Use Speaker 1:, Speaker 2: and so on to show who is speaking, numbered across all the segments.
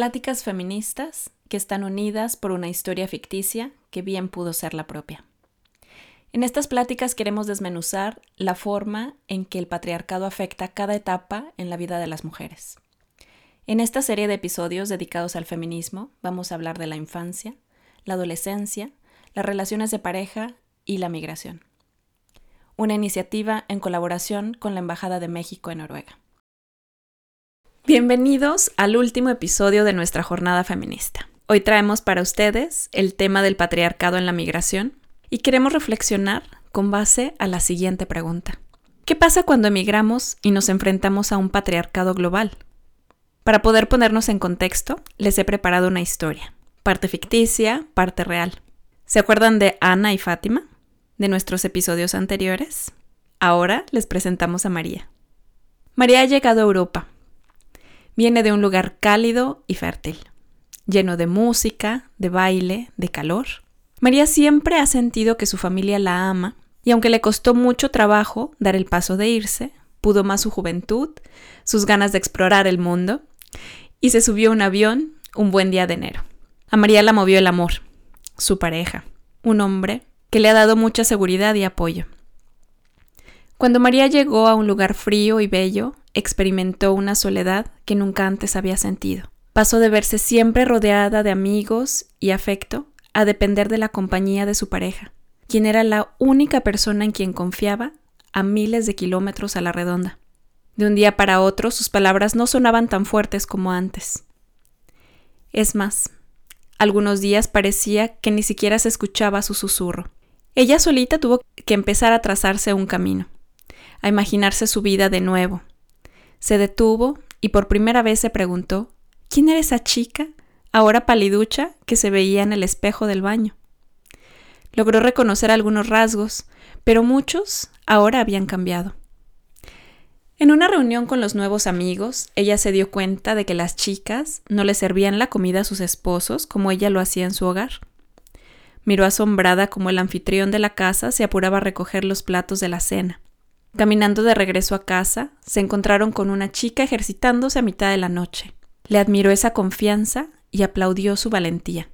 Speaker 1: Pláticas feministas que están unidas por una historia ficticia que bien pudo ser la propia. En estas pláticas queremos desmenuzar la forma en que el patriarcado afecta cada etapa en la vida de las mujeres. En esta serie de episodios dedicados al feminismo vamos a hablar de la infancia, la adolescencia, las relaciones de pareja y la migración. Una iniciativa en colaboración con la Embajada de México en Noruega. Bienvenidos al último episodio de nuestra jornada feminista. Hoy traemos para ustedes el tema del patriarcado en la migración y queremos reflexionar con base a la siguiente pregunta. ¿Qué pasa cuando emigramos y nos enfrentamos a un patriarcado global? Para poder ponernos en contexto, les he preparado una historia, parte ficticia, parte real. ¿Se acuerdan de Ana y Fátima? De nuestros episodios anteriores. Ahora les presentamos a María. María ha llegado a Europa Viene de un lugar cálido y fértil, lleno de música, de baile, de calor. María siempre ha sentido que su familia la ama, y aunque le costó mucho trabajo dar el paso de irse, pudo más su juventud, sus ganas de explorar el mundo, y se subió a un avión un buen día de enero. A María la movió el amor, su pareja, un hombre que le ha dado mucha seguridad y apoyo. Cuando María llegó a un lugar frío y bello, experimentó una soledad que nunca antes había sentido. Pasó de verse siempre rodeada de amigos y afecto a depender de la compañía de su pareja, quien era la única persona en quien confiaba a miles de kilómetros a la redonda. De un día para otro sus palabras no sonaban tan fuertes como antes. Es más, algunos días parecía que ni siquiera se escuchaba su susurro. Ella solita tuvo que empezar a trazarse un camino, a imaginarse su vida de nuevo, se detuvo y por primera vez se preguntó ¿Quién era esa chica, ahora paliducha, que se veía en el espejo del baño? Logró reconocer algunos rasgos, pero muchos ahora habían cambiado. En una reunión con los nuevos amigos, ella se dio cuenta de que las chicas no le servían la comida a sus esposos como ella lo hacía en su hogar. Miró asombrada como el anfitrión de la casa se apuraba a recoger los platos de la cena. Caminando de regreso a casa, se encontraron con una chica ejercitándose a mitad de la noche. Le admiró esa confianza y aplaudió su valentía.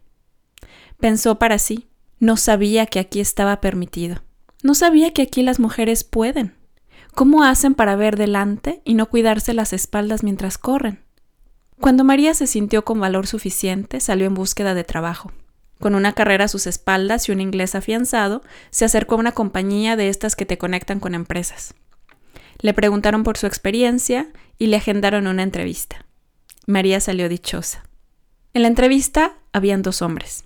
Speaker 1: Pensó para sí, no sabía que aquí estaba permitido. No sabía que aquí las mujeres pueden. ¿Cómo hacen para ver delante y no cuidarse las espaldas mientras corren? Cuando María se sintió con valor suficiente, salió en búsqueda de trabajo. Con una carrera a sus espaldas y un inglés afianzado, se acercó a una compañía de estas que te conectan con empresas. Le preguntaron por su experiencia y le agendaron una entrevista. María salió dichosa. En la entrevista habían dos hombres.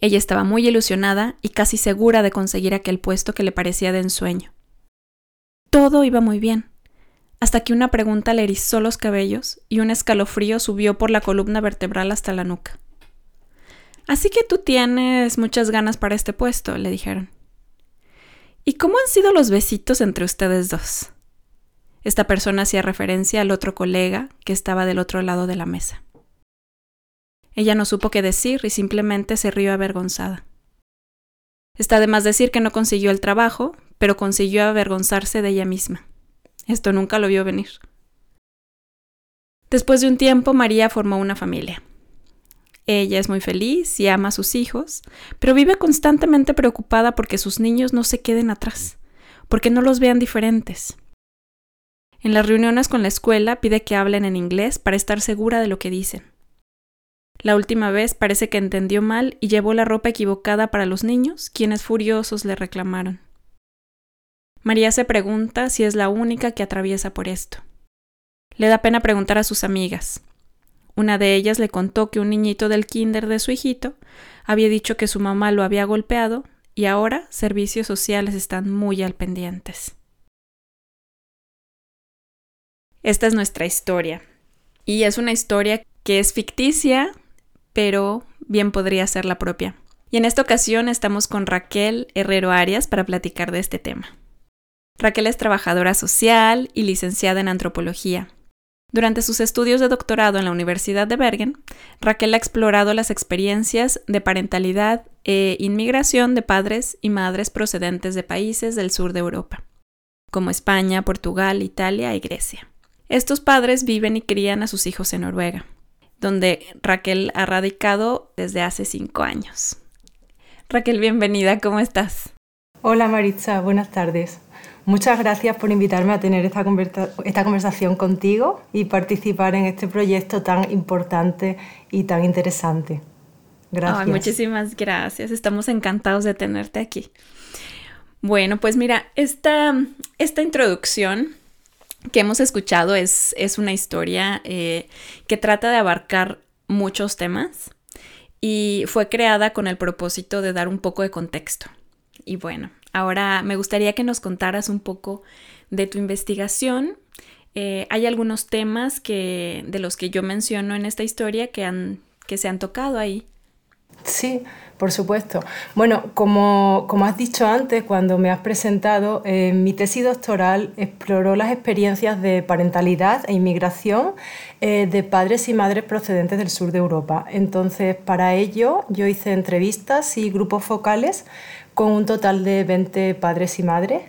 Speaker 1: Ella estaba muy ilusionada y casi segura de conseguir aquel puesto que le parecía de ensueño. Todo iba muy bien, hasta que una pregunta le erizó los cabellos y un escalofrío subió por la columna vertebral hasta la nuca. Así que tú tienes muchas ganas para este puesto, le dijeron. ¿Y cómo han sido los besitos entre ustedes dos? Esta persona hacía referencia al otro colega que estaba del otro lado de la mesa. Ella no supo qué decir y simplemente se rió avergonzada. Está de más decir que no consiguió el trabajo, pero consiguió avergonzarse de ella misma. Esto nunca lo vio venir. Después de un tiempo, María formó una familia. Ella es muy feliz y ama a sus hijos, pero vive constantemente preocupada porque sus niños no se queden atrás, porque no los vean diferentes. En las reuniones con la escuela pide que hablen en inglés para estar segura de lo que dicen. La última vez parece que entendió mal y llevó la ropa equivocada para los niños, quienes furiosos le reclamaron. María se pregunta si es la única que atraviesa por esto. Le da pena preguntar a sus amigas, una de ellas le contó que un niñito del kinder de su hijito había dicho que su mamá lo había golpeado y ahora servicios sociales están muy al pendientes. Esta es nuestra historia. Y es una historia que es ficticia, pero bien podría ser la propia. Y en esta ocasión estamos con Raquel Herrero Arias para platicar de este tema. Raquel es trabajadora social y licenciada en antropología. Durante sus estudios de doctorado en la Universidad de Bergen, Raquel ha explorado las experiencias de parentalidad e inmigración de padres y madres procedentes de países del sur de Europa, como España, Portugal, Italia y Grecia. Estos padres viven y crían a sus hijos en Noruega. donde Raquel ha radicado desde hace cinco años. Raquel, bienvenida, ¿cómo estás?
Speaker 2: Hola Maritza, buenas tardes. Muchas gracias por invitarme a tener esta, esta conversación contigo y participar en este proyecto tan importante y tan interesante.
Speaker 1: Gracias. muchísimas gracias. Estamos encantados de tenerte aquí. Bueno, pues mira, esta, esta introducción que hemos escuchado es, es una historia eh, que trata de abarcar muchos temas y fue creada con el propósito de dar un poco de contexto. Y bueno, ahora me gustaría que nos contaras un poco de tu investigación. Eh, hay algunos temas que, de los que yo menciono en esta historia que, han, que se han tocado ahí.
Speaker 2: Sí, por supuesto. Bueno, como, has dicho antes, cuando me has presentado, eh, mi tesis doctoral exploró las experiencias de parentalidad e inmigración eh, de padres y madres procedentes del sur de Europa. Entonces, para ello, yo hice entrevistas y grupos focales con un total de 20 padres y madres.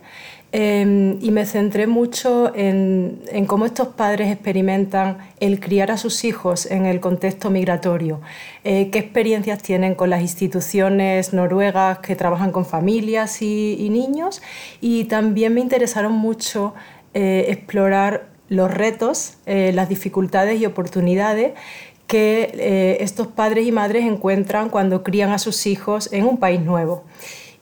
Speaker 2: Em, y me centré mucho en, cómo estos padres experimentan el criar a sus hijos en el contexto migratorio, eh, qué experiencias tienen con las instituciones noruegas que trabajan con familias y, niños y también me interesaron mucho eh, explorar los retos, eh, las dificultades y oportunidades que estos padres y madres encuentran cuando crían a sus hijos en un país nuevo.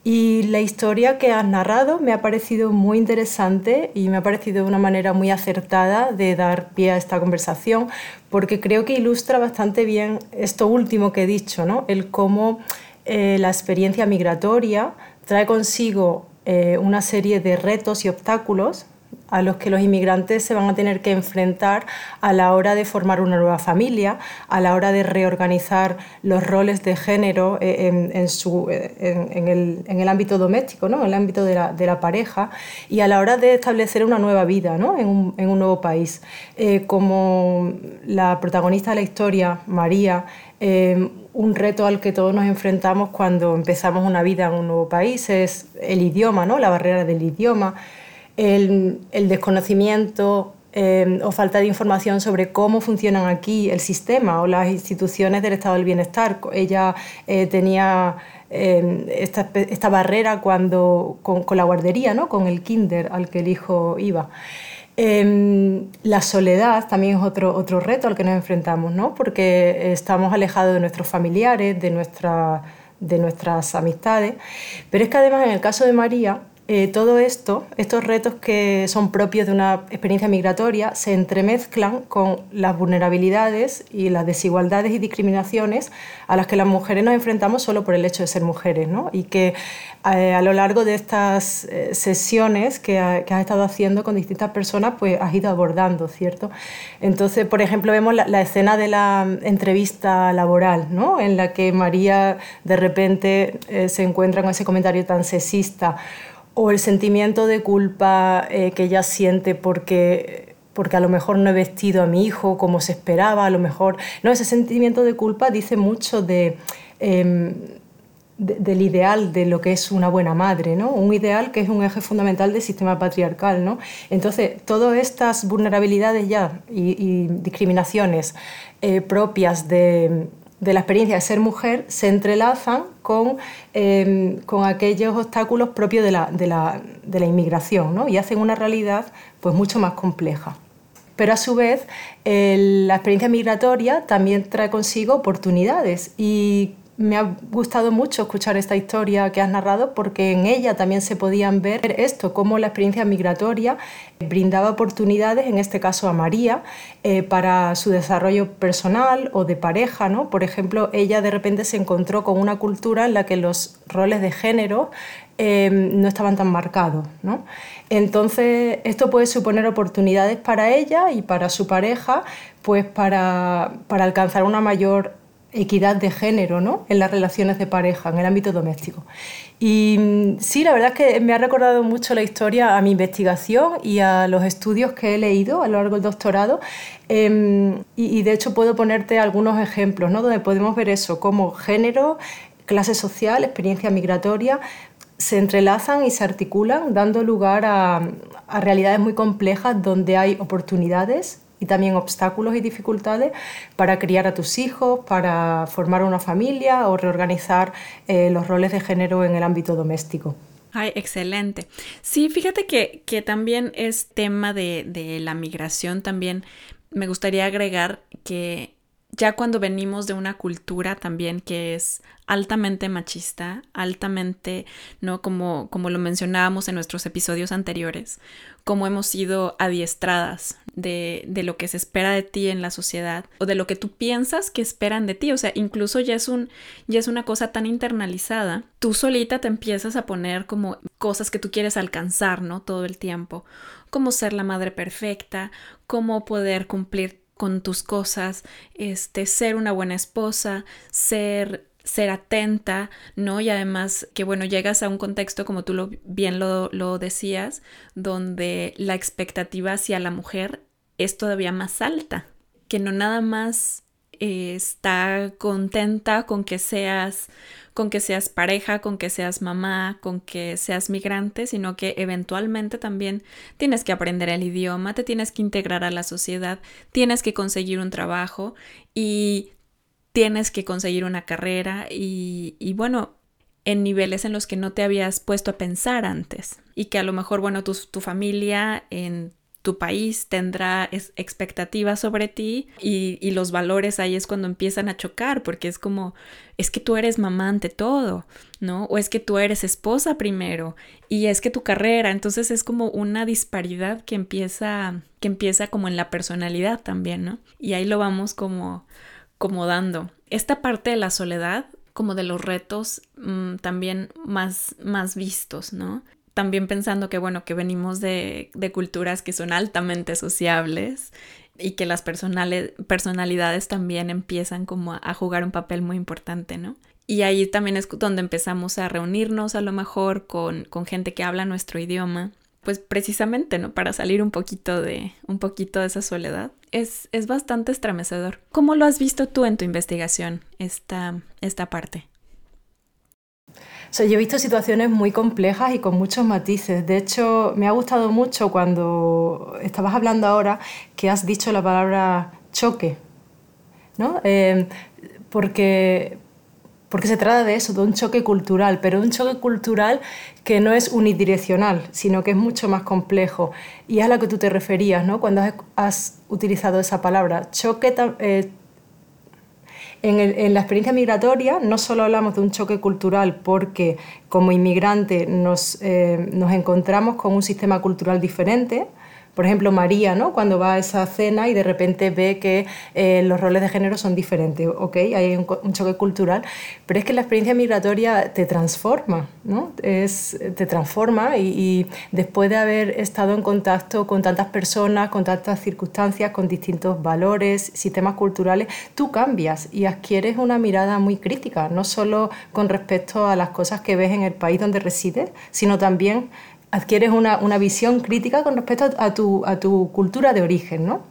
Speaker 2: Y la historia que has narrado me ha parecido muy interesante y me ha parecido una manera muy acertada de dar pie a esta conversación, porque creo que ilustra bastante bien esto último que he dicho, ¿no? el cómo eh, la experiencia migratoria trae consigo eh, una serie de retos y obstáculos a los que los inmigrantes se van a tener que enfrentar a la hora de formar una nueva familia, a la hora de reorganizar los roles de género eh, eh, en, el, ámbito doméstico, ¿no? en el ámbito de la, pareja, y a la hora de establecer una nueva vida ¿no? en, un, un, nuevo país. Eh, como la protagonista de la historia, María, un reto al que todos nos enfrentamos cuando empezamos una vida en un nuevo país es el idioma, ¿no? la barrera del idioma el, desconocimiento eh, o falta de información sobre cómo funcionan aquí el sistema o las instituciones del estado del bienestar. Ella eh, tenía eh, esta, barrera cuando, con, la guardería, ¿no? con el kinder al que el hijo iba. la soledad también es otro, otro reto al que nos enfrentamos, ¿no? porque estamos alejados de nuestros familiares, de, nuestra, de nuestras amistades, pero es que además en el caso de María, eh, todo esto, estos retos que son propios de una experiencia migratoria, se entremezclan con las vulnerabilidades y las desigualdades y discriminaciones a las que las mujeres nos enfrentamos solo por el hecho de ser mujeres, ¿no? Y que eh, a lo largo de estas eh, sesiones que, has estado haciendo con distintas personas, pues has ido abordando, ¿cierto? Entonces, por ejemplo, vemos la, la escena de la entrevista laboral, ¿no? En la que María de repente se encuentra con ese comentario tan sexista o el sentimiento de culpa eh, que ella siente porque, porque a lo mejor no he vestido a mi hijo como se esperaba, a lo mejor... No, ese sentimiento de culpa dice mucho de, em, del ideal de lo que es una buena madre, ¿no? Un ideal que es un eje fundamental del sistema patriarcal, ¿no? Entonces, todas estas vulnerabilidades ya y, discriminaciones eh, propias de de la experiencia de ser mujer se entrelazan con, em, con aquellos obstáculos propios de la, de la, de la inmigración ¿no? y hacen una realidad pues, mucho más compleja. Pero a su vez, la experiencia migratoria también trae consigo oportunidades y me ha gustado mucho escuchar esta historia que has narrado porque en ella también se podían ver esto, cómo la experiencia migratoria brindaba oportunidades, en este caso a María, eh, para su desarrollo personal o de pareja. ¿no? Por ejemplo, ella de repente se encontró con una cultura en la que los roles de género em, no estaban tan marcados. ¿no? Entonces, esto puede suponer oportunidades para ella y para su pareja, pues para, para alcanzar una mayor equidad de género ¿no? en las relaciones de pareja, en el ámbito doméstico. Y mm, sí, la verdad es que me ha recordado mucho la historia a mi investigación y a los estudios que he leído a lo largo del doctorado. Em, y, de hecho puedo ponerte algunos ejemplos ¿no? donde podemos ver eso, como género, clase social, experiencia migratoria, se entrelazan y se articulan, dando lugar a, a realidades muy complejas donde hay oportunidades y también obstáculos y dificultades para criar a tus hijos, para formar una familia o reorganizar eh, los roles de género en el ámbito doméstico.
Speaker 1: Ay, excelente. Sí, fíjate que, que también es tema de, de la migración, también me gustaría agregar que ya cuando venimos de una cultura también que es altamente machista, altamente, ¿no? Como, como lo mencionábamos en nuestros episodios anteriores, como hemos sido adiestradas de, de, lo que se espera de ti en la sociedad o de lo que tú piensas que esperan de ti. O sea, incluso ya es, un, ya es una cosa tan internalizada. Tú solita te empiezas a poner como cosas que tú quieres alcanzar, ¿no? Todo el tiempo. Como ser la madre perfecta, cómo poder cumplir con tus cosas, este, ser una buena esposa, ser ser atenta, ¿no? Y además que, bueno, llegas a un contexto, como tú lo, bien lo, lo decías, donde la expectativa hacia la mujer es todavía más alta, que no nada más está contenta con que seas con que seas pareja, con que seas mamá, con que seas migrante, sino que eventualmente también tienes que aprender el idioma, te tienes que integrar a la sociedad, tienes que conseguir un trabajo y tienes que conseguir una carrera y, y bueno, en niveles en los que no te habías puesto a pensar antes y que a lo mejor, bueno, tu, tu familia en tu país tendrá expectativas sobre ti y, los valores ahí es cuando empiezan a chocar porque es como, es que tú eres mamá ante todo, ¿no? O es que tú eres esposa primero y es que tu carrera, entonces es como una disparidad que empieza, que empieza como en la personalidad también, ¿no? Y ahí lo vamos como, como dando. Esta parte de la soledad como de los retos mm, también más, más vistos, ¿no? También pensando que, bueno, que venimos de, culturas que son altamente sociables y que las personalidades también empiezan como a, jugar un papel muy importante, ¿no? Y ahí también es donde empezamos a reunirnos a lo mejor con, con gente que habla nuestro idioma, pues precisamente, ¿no? Para salir un poquito de, un poquito de esa soledad. Es, es bastante estremecedor. ¿Cómo lo has visto tú en tu investigación, esta, esta parte?
Speaker 2: Yo he visto situaciones muy complejas y con muchos matices. De hecho, me ha gustado mucho cuando estabas hablando ahora que has dicho la palabra choque, ¿no? Eh, porque, porque se trata de eso, de un choque cultural, pero un choque cultural que no es unidireccional, sino que es mucho más complejo. Y es a lo que tú te referías, ¿no? Cuando has, utilizado esa palabra. Choque eh, en, la experiencia migratoria no solo hablamos de un choque cultural porque como inmigrante nos, eh, nos encontramos con un sistema cultural diferente, por ejemplo, María, ¿no? Cuando va a esa cena y de repente ve que eh, los roles de género son diferentes, ¿ok? Hay un, choque cultural, pero es que la experiencia migratoria te transforma, ¿no? Te transforma y, después de haber estado en contacto con tantas personas, con tantas circunstancias, con distintos valores, sistemas culturales, tú cambias y adquieres una mirada muy crítica, no solo con respecto a las cosas que ves en el país donde resides, sino también adquieres una, una, visión crítica con respecto a tu, a tu cultura de origen, ¿no?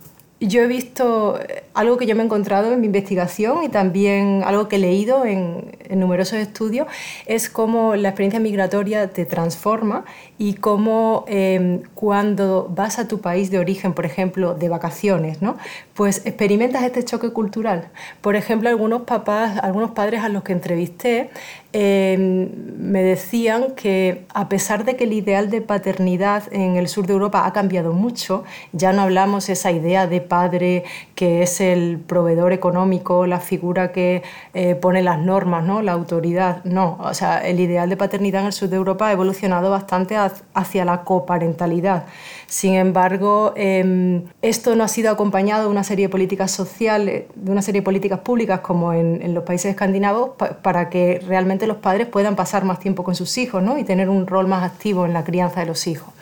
Speaker 2: Yo he visto eh, algo que yo me he encontrado en mi investigación y también algo que he leído en, numerosos estudios, es cómo la experiencia migratoria te transforma y cómo em, cuando vas a tu país de origen, por ejemplo, de vacaciones, ¿no? pues experimentas este choque cultural. Por ejemplo, algunos papás, algunos padres a los que entrevisté em, me decían que a pesar de que el ideal de paternidad en el sur de Europa ha cambiado mucho, ya no hablamos esa idea de padre que es el proveedor económico, la figura que eh, pone las normas, ¿no? la autoridad, no, o sea, el ideal de paternidad en el sur de Europa ha evolucionado bastante hacia la coparentalidad. Sin embargo, em, esto no ha sido acompañado de una serie de políticas sociales, de una serie de políticas públicas como en, los países escandinavos, para que realmente los padres puedan pasar más tiempo con sus hijos ¿no? y tener un rol más activo en la crianza de los hijos.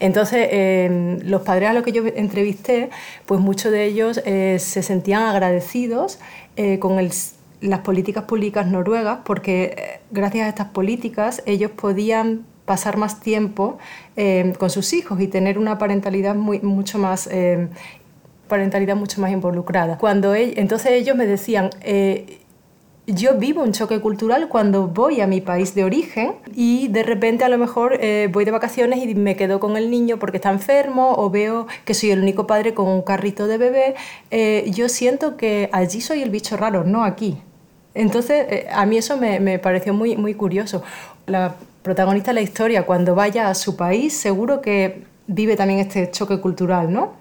Speaker 2: Entonces, em, los padres a los que yo entrevisté, pues muchos de ellos eh, se sentían agradecidos eh, con las políticas públicas noruegas porque eh, gracias a estas políticas ellos podían pasar más tiempo eh, con sus hijos y tener una parentalidad mucho más eh, parentalidad mucho más involucrada. Cuando entonces ellos me decían, eh, yo vivo un choque cultural cuando voy a mi país de origen y de repente a lo mejor eh, voy de vacaciones y me quedo con el niño porque está enfermo o veo que soy el único padre con un carrito de bebé. Eh, yo siento que allí soy el bicho raro, no aquí. Entonces, eh, a mí eso me, me, pareció muy, muy curioso. La protagonista de la historia, cuando vaya a su país, seguro que vive también este choque cultural, ¿no?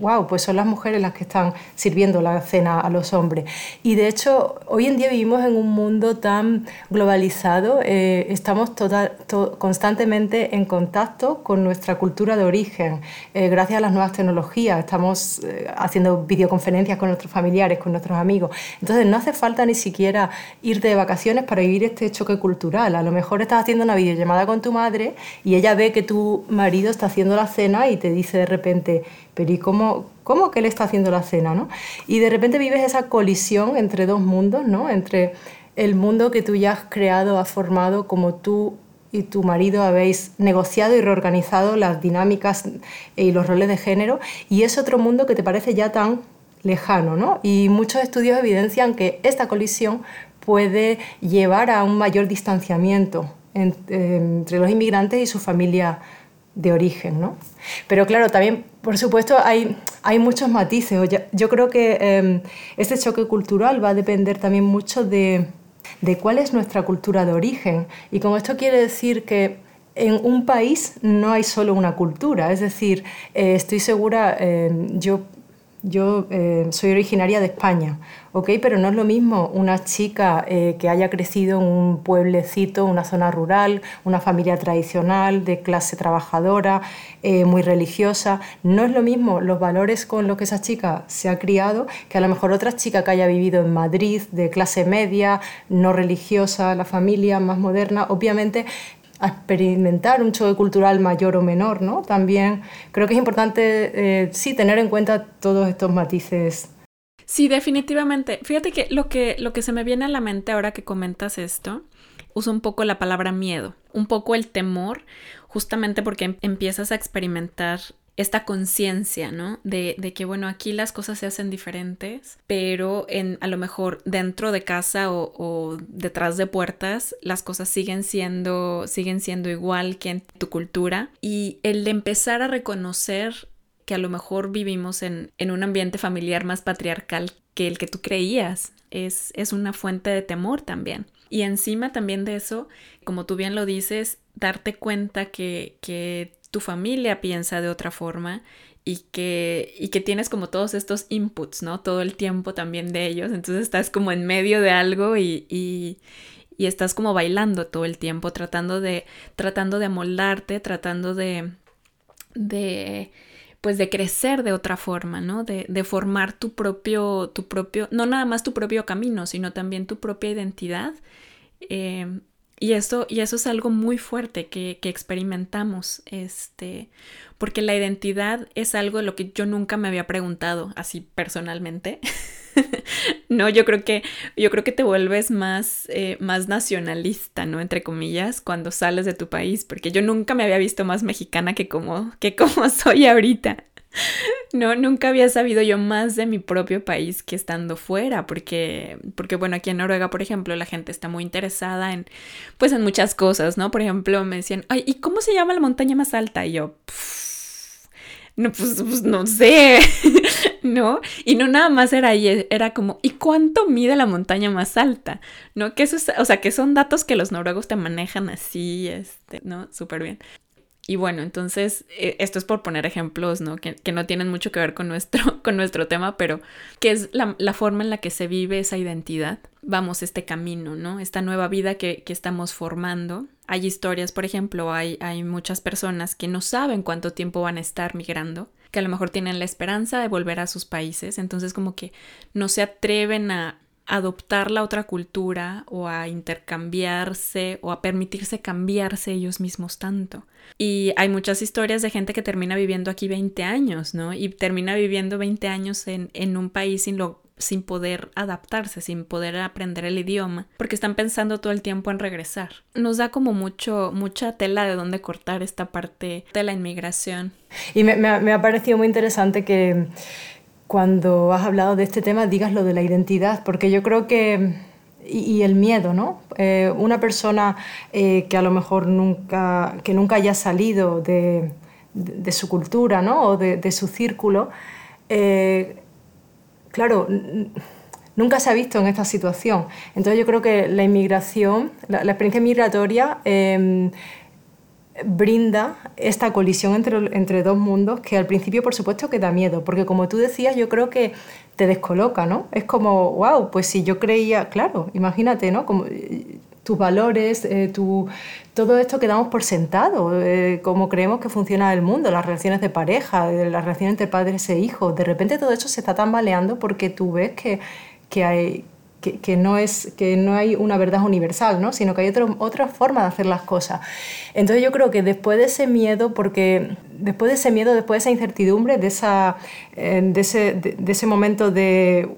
Speaker 2: wow, eh, pues son las mujeres las que están sirviendo la cena a los hombres. Y de hecho, hoy en día vivimos en un mundo tan globalizado, eh, estamos total, constantemente en contacto con nuestra cultura de origen, eh, gracias a las nuevas tecnologías, estamos haciendo videoconferencias con nuestros familiares, con nuestros amigos. Entonces, no hace falta ni siquiera irte de vacaciones para vivir este choque cultural. A lo mejor estás haciendo una videollamada con tu madre y ella ve que tu marido está haciendo la cena y te dice de repente, pero ¿y cómo, cómo que él está haciendo la cena? ¿no? Y de repente vives esa colisión entre dos mundos, ¿no? entre el mundo que tú ya has creado, has formado, como tú y tu marido habéis negociado y reorganizado las dinámicas y los roles de género, y es otro mundo que te parece ya tan lejano, ¿no? Y muchos estudios evidencian que esta colisión puede llevar a un mayor distanciamiento entre los inmigrantes y su familia de origen, ¿no? Pero claro, también, por supuesto, hay, hay muchos matices. Yo creo que em, este choque cultural va a depender también mucho de, de cuál es nuestra cultura de origen. Y con esto quiere decir que en un país no hay solo una cultura, es decir, eh, estoy segura, em, yo yo eh, soy originaria de España, ¿ok? Pero no es lo mismo una chica eh, que haya crecido en un pueblecito, una zona rural, una familia tradicional, de clase trabajadora, eh, muy religiosa. No es lo mismo los valores con los que esa chica se ha criado que a lo mejor otra chica que haya vivido en Madrid, de clase media, no religiosa, la familia más moderna. Obviamente a experimentar un choque cultural mayor o menor, ¿no? También creo que es importante, eh, sí, tener en cuenta todos estos matices.
Speaker 1: Sí, definitivamente. Fíjate que lo, que lo que se me viene a la mente ahora que comentas esto, uso un poco la palabra miedo, un poco el temor, justamente porque em, empiezas a experimentar esta conciencia, ¿no? De, que, bueno, aquí las cosas se hacen diferentes, pero en, a lo mejor dentro de casa o, o, detrás de puertas, las cosas siguen siendo, siguen siendo igual que en tu cultura. Y el empezar a reconocer que a lo mejor vivimos en, en un ambiente familiar más patriarcal que el que tú creías, es, es una fuente de temor también. Y encima también de eso, como tú bien lo dices, darte cuenta que, que tu familia piensa de otra forma y que, y que tienes como todos estos inputs, ¿no? Todo el tiempo también de ellos. Entonces estás como en medio de algo y, y, y estás como bailando todo el tiempo, tratando de, tratando de amoldarte, tratando de, de, pues de crecer de otra forma, ¿no? De, de, formar tu propio, tu propio, no nada más tu propio camino, sino también tu propia identidad. Eh, y eso, y eso es algo muy fuerte que, que, experimentamos, este, porque la identidad es algo de lo que yo nunca me había preguntado, así personalmente. no, yo creo que, yo creo que te vuelves más, eh, más nacionalista, ¿no? Entre comillas, cuando sales de tu país, porque yo nunca me había visto más mexicana que como, que como soy ahorita. No, nunca había sabido yo más de mi propio país que estando fuera, porque, porque bueno, aquí en Noruega, por ejemplo, la gente está muy interesada en, pues en muchas cosas, ¿no? Por ejemplo, me decían, ay, ¿y cómo se llama la montaña más alta? Y yo, no, pues, pues, no sé, ¿no? Y no nada más era ahí, era como, ¿y cuánto mide la montaña más alta? ¿No? Que eso es, o sea, que son datos que los noruegos te manejan así, este, ¿no? Súper bien. Y bueno, entonces, eh, esto es por poner ejemplos, ¿no? Que, que, no tienen mucho que ver con nuestro, con nuestro tema, pero que es la, la, forma en la que se vive esa identidad. Vamos, este camino, ¿no? Esta nueva vida que, que estamos formando. Hay historias, por ejemplo, hay, hay muchas personas que no saben cuánto tiempo van a estar migrando, que a lo mejor tienen la esperanza de volver a sus países, entonces como que no se atreven a adoptar la otra cultura o a intercambiarse o a permitirse cambiarse ellos mismos tanto. Y hay muchas historias de gente que termina viviendo aquí 20 años, ¿no? Y termina viviendo 20 años en, en un país sin, lo, sin poder adaptarse, sin poder aprender el idioma, porque están pensando todo el tiempo en regresar. Nos da como mucho, mucha tela de dónde cortar esta parte de la inmigración.
Speaker 2: Y me, me, me ha parecido muy interesante que cuando has hablado de este tema digas lo de la identidad, porque yo creo que y, el miedo, ¿no? Eh, una persona eh, que a lo mejor nunca, que nunca haya salido de, su cultura, ¿no? O de, su círculo, eh, claro, nunca se ha visto en esta situación. Entonces yo creo que la inmigración, la, experiencia migratoria brinda esta colisión entre, entre, dos mundos que al principio por supuesto que da miedo, porque como tú decías, yo creo que te descoloca, ¿no? Es como, wow, pues si yo creía, claro, imagínate, ¿no? Como eh, tus valores, eh, tu, todo esto que damos por sentado, eh, cómo creemos que funciona el mundo, las relaciones de pareja, las relaciones entre padres e hijos, de repente todo eso se está tambaleando porque tú ves que, que hay, que, no es, que no hay una verdad universal, ¿no? sino que hay otro, otra forma de hacer las cosas. Entonces yo creo que después de ese miedo, porque después de ese miedo, después de esa incertidumbre, de, esa, eh, de, ese, de, ese momento de...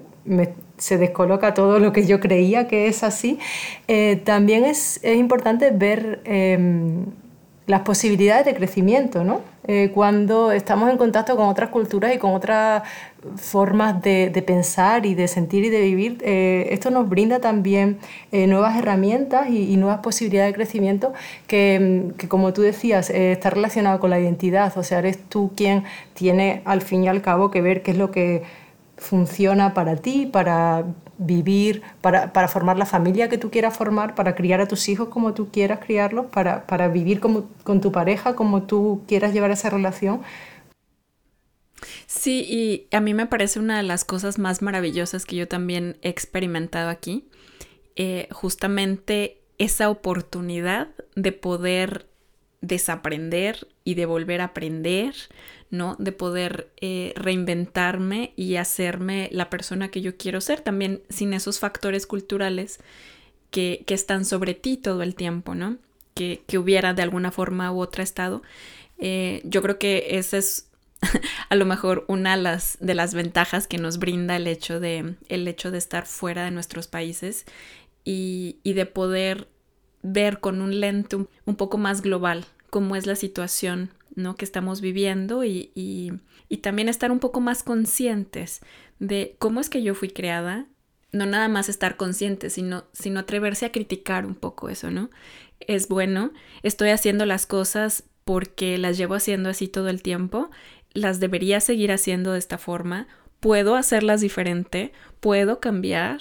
Speaker 2: se descoloca todo lo que yo creía que es así, eh, también es, es, importante ver em, las posibilidades de crecimiento, ¿no? Eh, cuando estamos en contacto con otras culturas y con otras formas de, pensar y de sentir y de vivir, eh, esto nos brinda también eh, nuevas herramientas y, nuevas posibilidades de crecimiento que, que como tú decías, está relacionado con la identidad, o sea, eres tú quien tiene al fin y al cabo que ver qué es lo que funciona para ti, para vivir, para, para, formar la familia que tú quieras formar, para criar a tus hijos como tú quieras criarlos, para, para vivir como, con tu pareja como tú quieras llevar esa relación.
Speaker 1: Sí, y a mí me parece una de las cosas más maravillosas que yo también he experimentado aquí, eh, justamente esa oportunidad de poder desaprender y de volver a aprender, ¿no? De poder eh, reinventarme y hacerme la persona que yo quiero ser, también sin esos factores culturales que, están sobre ti todo el tiempo, ¿no? Que, hubiera de alguna forma u otra estado. Eh, yo creo que esa es a lo mejor una de las, de las ventajas que nos brinda el hecho de, el hecho de estar fuera de nuestros países y, de poder ver con un lente un poco más global cómo es la situación ¿no? que estamos viviendo y, y, también estar un poco más conscientes de cómo es que yo fui creada, no nada más estar conscientes, sino, sino atreverse a criticar un poco eso, ¿no? Es bueno, estoy haciendo las cosas porque las llevo haciendo así todo el tiempo, las debería seguir haciendo de esta forma, puedo hacerlas diferente, puedo cambiar.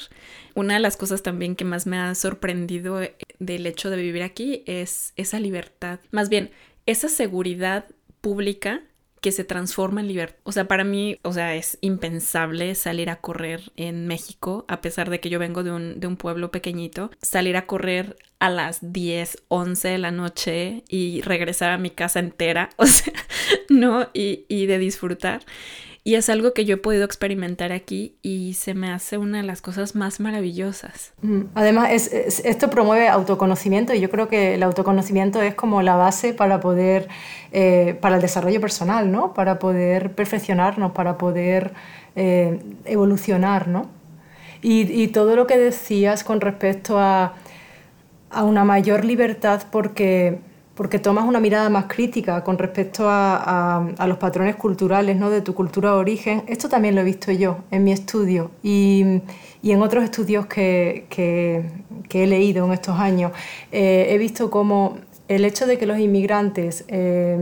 Speaker 1: Una de las cosas también que más me ha sorprendido eh, del hecho de vivir aquí es esa libertad. Más bien, esa seguridad pública que se transforma en libertad. O sea, para mí, o sea, es impensable salir a correr en México, a pesar de que yo vengo de un, de un pueblo pequeñito, salir a correr a las 10, 11 de la noche y regresar a mi casa entera, o sea, ¿no? Y, y de disfrutar. Y es algo que yo he podido experimentar aquí y se me hace una de las cosas más maravillosas.
Speaker 2: Mm, además, esto promueve autoconocimiento y yo creo que el autoconocimiento es como la base para poder, eh, para el desarrollo personal, ¿no? Para poder perfeccionarnos, para poder eh, evolucionar, ¿no? Y, y, todo lo que decías con respecto a, a una mayor libertad porque porque tomas una mirada más crítica con respecto a, los patrones culturales ¿no? de tu cultura de origen. Esto también lo he visto yo en mi estudio y, en otros estudios que, he leído en estos años. Eh, he visto cómo el hecho de que los inmigrantes eh,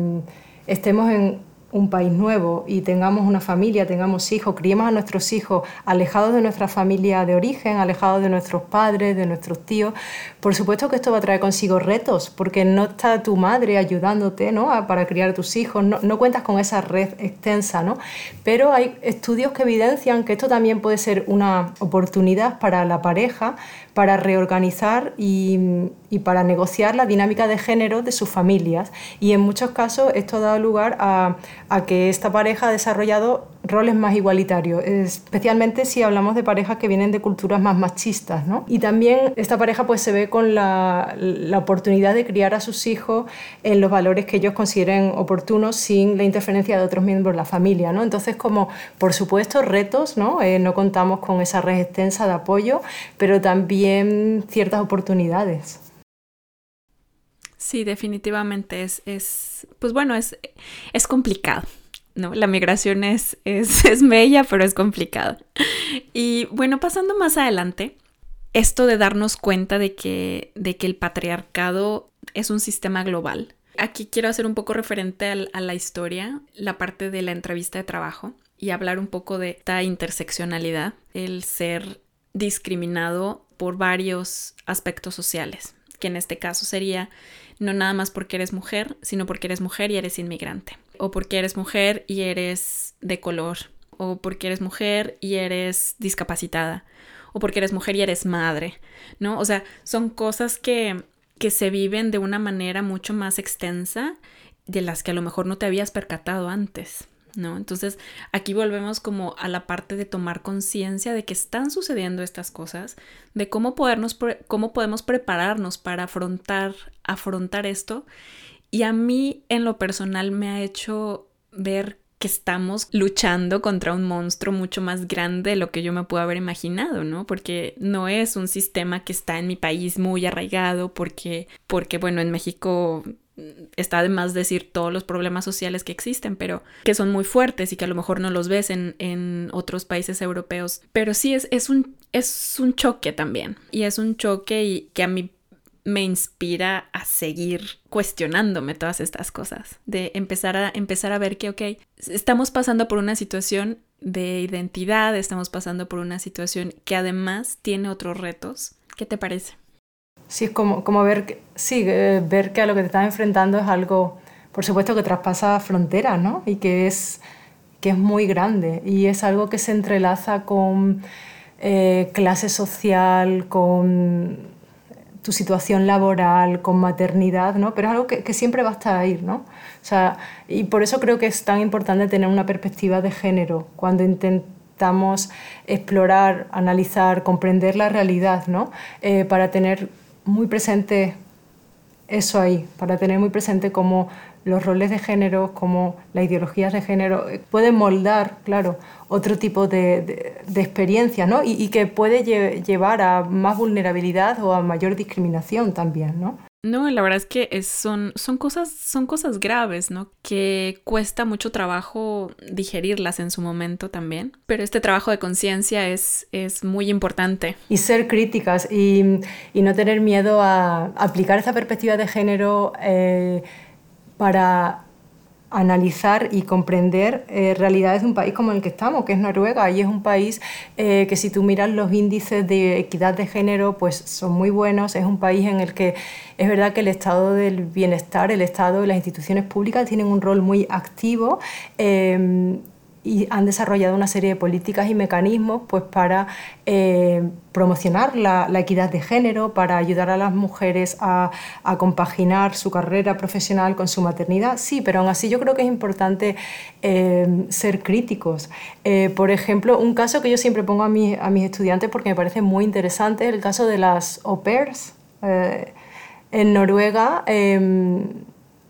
Speaker 2: estemos en un país nuevo y tengamos una familia, tengamos hijos, criemos a nuestros hijos alejados de nuestra familia de origen, alejados de nuestros padres, de nuestros tíos, por supuesto que esto va a traer consigo retos, porque no está tu madre ayudándote ¿no? para criar a tus hijos, no, cuentas con esa red extensa, ¿no? pero hay estudios que evidencian que esto también puede ser una oportunidad para la pareja para reorganizar y, y, para negociar la dinámica de género de sus familias. Y en muchos casos esto ha dado lugar a, a que esta pareja ha desarrollado roles más igualitarios, especialmente si hablamos de parejas que vienen de culturas más machistas. ¿no? Y también esta pareja pues, se ve con la, la, oportunidad de criar a sus hijos en los valores que ellos consideren oportunos sin la interferencia de otros miembros de la familia. ¿no? Entonces, como por supuesto retos, ¿no? Eh, no contamos con esa red extensa de apoyo, pero también ciertas oportunidades.
Speaker 1: Sí, definitivamente es, es pues bueno, es, es complicado. ¿no? La migración es, es, bella, pero es complicada. Y bueno, pasando más adelante, esto de darnos cuenta de que, de que el patriarcado es un sistema global. Aquí quiero hacer un poco referente a la historia, la parte de la entrevista de trabajo y hablar un poco de esta interseccionalidad, el ser discriminado por varios aspectos sociales, que en este caso sería no nada más porque eres mujer, sino porque eres mujer y eres inmigrante, o porque eres mujer y eres de color, o porque eres mujer y eres discapacitada, o porque eres mujer y eres madre, ¿no? O sea, son cosas que, que se viven de una manera mucho más extensa de las que a lo mejor no te habías percatado antes. ¿No? Entonces aquí volvemos como a la parte de tomar conciencia de que están sucediendo estas cosas, de cómo, podernos, cómo podemos prepararnos para afrontar, afrontar esto. Y a mí en lo personal me ha hecho ver que estamos luchando contra un monstruo mucho más grande de lo que yo me puedo haber imaginado, ¿no? Porque no es un sistema que está en mi país muy arraigado, porque, porque bueno, en México está de más decir todos los problemas sociales que existen, pero que son muy fuertes y que a lo mejor no los ves en, en otros países europeos. Pero sí es, es, un, es un choque también. Y es un choque y que a mí me inspira a seguir cuestionándome todas estas cosas, de empezar a, empezar a ver que, ok, estamos pasando por una situación de identidad, estamos pasando por una situación que además tiene otros retos. ¿Qué te parece?
Speaker 2: Sí, es como, como ver, que, sí, eh, ver que a lo que te estás enfrentando es algo, por supuesto, que traspasa fronteras, ¿no? Y que es, que es muy grande y es algo que se entrelaza con eh, clase social, con tu situación laboral, con maternidad, ¿no? Pero es algo que, siempre va a estar ahí, ¿no? O sea, y por eso creo que es tan importante tener una perspectiva de género cuando intentamos explorar, analizar, comprender la realidad, ¿no? Eh, para tener muy presente eso ahí, para tener muy presente cómo los roles de género, como las ideologías de género, eh, pueden moldar, claro, otro tipo de, de, experiencia, ¿no? Y, que puede llevar a más vulnerabilidad o a mayor discriminación también, ¿no?
Speaker 1: No, la verdad es que son, son, cosas, son cosas graves, ¿no? Que cuesta mucho trabajo digerirlas en su momento también. Pero este trabajo de conciencia es, es muy importante.
Speaker 2: Y ser críticas y, y, no tener miedo a aplicar esa perspectiva de género. Eh, para analizar y comprender eh, realidades de un país como el que estamos, que es Noruega, y es un país eh, que si tú miras los índices de equidad de género, pues son muy buenos, es un país en el que es verdad que el estado del bienestar, el estado y las instituciones públicas tienen un rol muy activo. Eh, y han desarrollado una serie de políticas y mecanismos pues, para eh, promocionar la, equidad de género, para ayudar a las mujeres a, compaginar su carrera profesional con su maternidad. Sí, pero aún así yo creo que es importante eh, ser críticos. Eh, por ejemplo, un caso que yo siempre pongo a, a mis estudiantes porque me parece muy interesante es el caso de las au pairs. en Noruega em,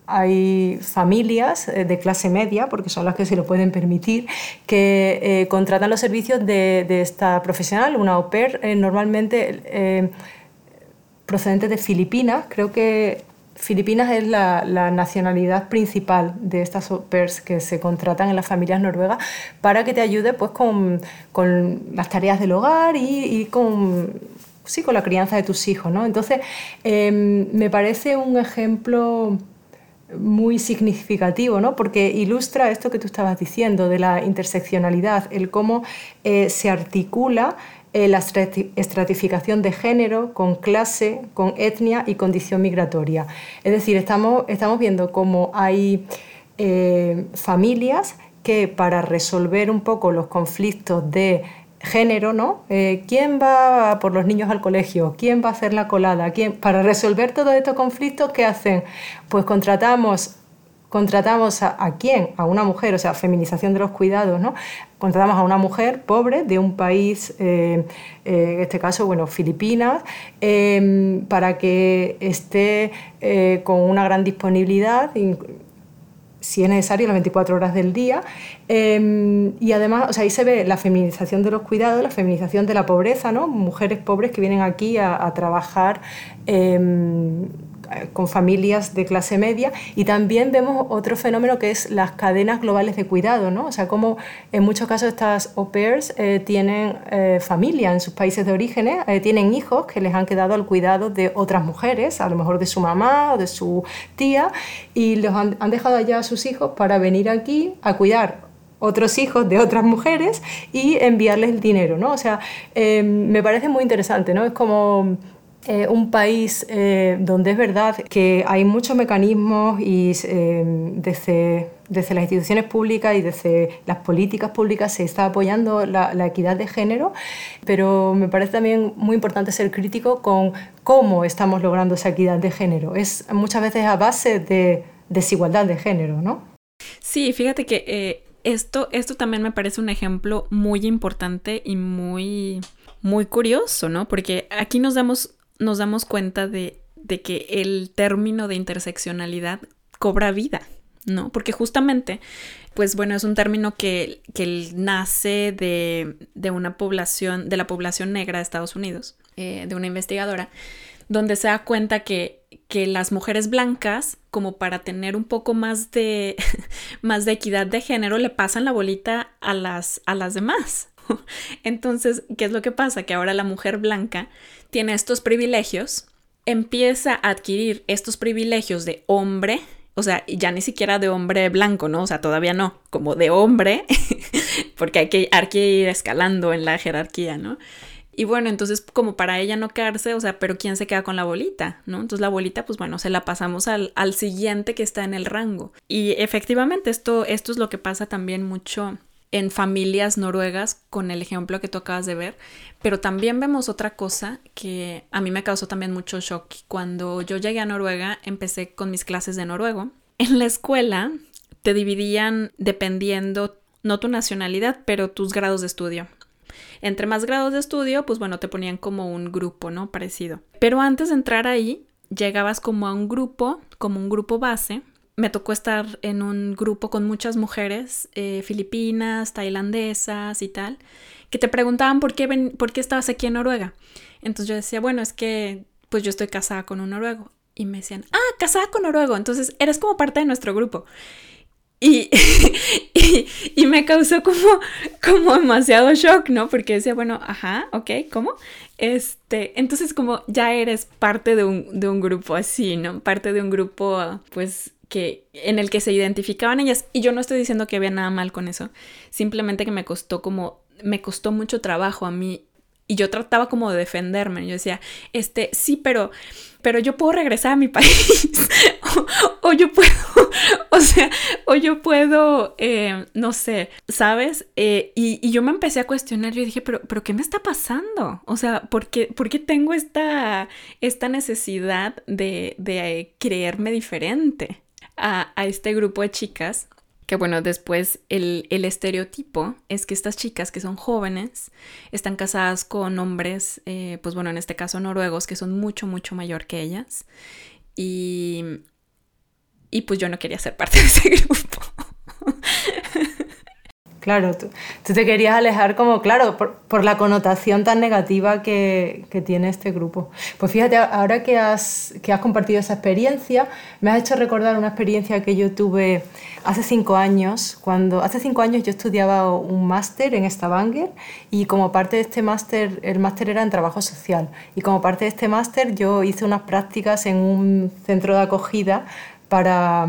Speaker 2: hay familias eh, de clase media, porque son las que se lo pueden permitir, que eh, contratan los servicios de, esta profesional, una au pair, eh, normalmente procedente de Filipinas. Creo que Filipinas es la, nacionalidad principal de estas au pairs que se contratan en las familias noruegas para que te ayude pues, con, las tareas del hogar y, con sí, con la crianza de tus hijos. ¿no? Entonces, me parece un ejemplo muy significativo, ¿no? porque ilustra esto que tú estabas diciendo de la interseccionalidad, el cómo eh, se articula eh, la estratificación de género con clase, con etnia y condición migratoria. Es decir, estamos, estamos viendo cómo hay eh, familias que para resolver un poco los conflictos de género, ¿no? Eh, ¿Quién va por los niños al colegio? ¿Quién va a hacer la colada? ¿Quién? Para resolver todos estos conflictos, ¿qué hacen? Pues contratamos contratamos a, quién? A una mujer, o sea, feminización de los cuidados, ¿no? Contratamos a una mujer pobre de un país, eh, eh, en este caso, bueno, Filipinas, para que esté con una gran disponibilidad, si es necesario, las 24 horas del día. Em, y además, o sea, ahí se ve la feminización de los cuidados, la feminización de la pobreza, ¿no? Mujeres pobres que vienen aquí a, trabajar. Em, con familias de clase media y también vemos otro fenómeno que es las cadenas globales de cuidado, ¿no? O sea, como en muchos casos estas au pairs eh, tienen eh, familia en sus países de origen, eh, tienen hijos que les han quedado al cuidado de otras mujeres, a lo mejor de su mamá o de su tía, y los han, han dejado allá a sus hijos para venir aquí a cuidar otros hijos de otras mujeres y enviarles el dinero, ¿no? O sea, me parece muy interesante, ¿no? Es como eh, un país eh, donde es verdad que hay muchos mecanismos y eh, desde, desde, las instituciones públicas y desde las políticas públicas se está apoyando la, la, equidad de género, pero me parece también muy importante ser crítico con cómo estamos logrando esa equidad de género. Es muchas veces a base de desigualdad de género, ¿no?
Speaker 1: Sí, fíjate que esto, esto también me parece un ejemplo muy importante y muy, muy curioso, ¿no? Porque aquí nos damos nos damos cuenta de, que el término de interseccionalidad cobra vida, ¿no? Porque justamente, pues bueno, es un término que, nace de, una población, de la población negra de Estados Unidos, eh, de una investigadora, donde se da cuenta que, que, las mujeres blancas, como para tener un poco más de, más de equidad de género, le pasan la bolita a las, a las demás, Entonces, ¿qué es lo que pasa? Que ahora la mujer blanca tiene estos privilegios, empieza a adquirir estos privilegios de hombre, o sea, ya ni siquiera de hombre blanco, ¿no? O sea, todavía no, como de hombre, porque hay que, ir escalando en la jerarquía, ¿no? Y bueno, entonces como para ella no quedarse, o sea, pero ¿quién se queda con la bolita? ¿No? Entonces la bolita, pues bueno, se la pasamos al, al siguiente que está en el rango. Y efectivamente esto, esto es lo que pasa también mucho en familias noruegas con el ejemplo que tú acabas de ver, pero también vemos otra cosa que a mí me causó también mucho shock. Cuando yo llegué a Noruega, empecé con mis clases de noruego. En la escuela te dividían dependiendo, no tu nacionalidad, pero tus grados de estudio. Entre más grados de estudio, pues bueno, te ponían como un grupo, ¿no? Parecido. Pero antes de entrar ahí, llegabas como a un grupo, como un grupo base, me tocó estar en un grupo con muchas mujeres eh, filipinas, tailandesas y tal, que te preguntaban por qué, por qué estabas aquí en Noruega. Entonces yo decía, bueno, es que pues yo estoy casada con un noruego. Y me decían, ah, casada con noruego, entonces eres como parte de nuestro grupo. Y, y, me causó como, como demasiado shock, ¿no? Porque decía, bueno, ajá, ok, ¿cómo? Este, entonces como ya eres parte de un, de un grupo así, ¿no? Parte de un grupo, pues, en el que se identificaban ellas. Y yo no estoy diciendo que había nada mal con eso. Simplemente que me costó como, me costó mucho trabajo a mí. Y yo trataba como de defenderme. Yo decía, este, sí, pero, pero yo puedo regresar a mi país. o, yo puedo, o sea, o yo puedo, eh, no sé, ¿sabes? Eh, y, yo me empecé a cuestionar. Yo dije, pero, pero ¿qué me está pasando? O sea, ¿por qué, por qué tengo esta, esta necesidad de, de creerme diferente? A, este grupo de chicas, que bueno, después el, estereotipo es que estas chicas que son jóvenes están casadas con hombres, eh, pues bueno, en este caso noruegos, que son mucho, mucho mayor que ellas. Y, y pues yo no quería ser parte de ese grupo.
Speaker 2: Claro, tú, te querías alejar como, claro, por, la connotación tan negativa que, tiene este grupo. Pues fíjate, ahora que has, que has compartido esa experiencia, me has hecho recordar una experiencia que yo tuve hace cinco años. Cuando hace cinco años yo estudiaba un máster en Stavanger y como parte de este máster, el máster era en trabajo social. Y como parte de este máster yo hice unas prácticas en un centro de acogida para,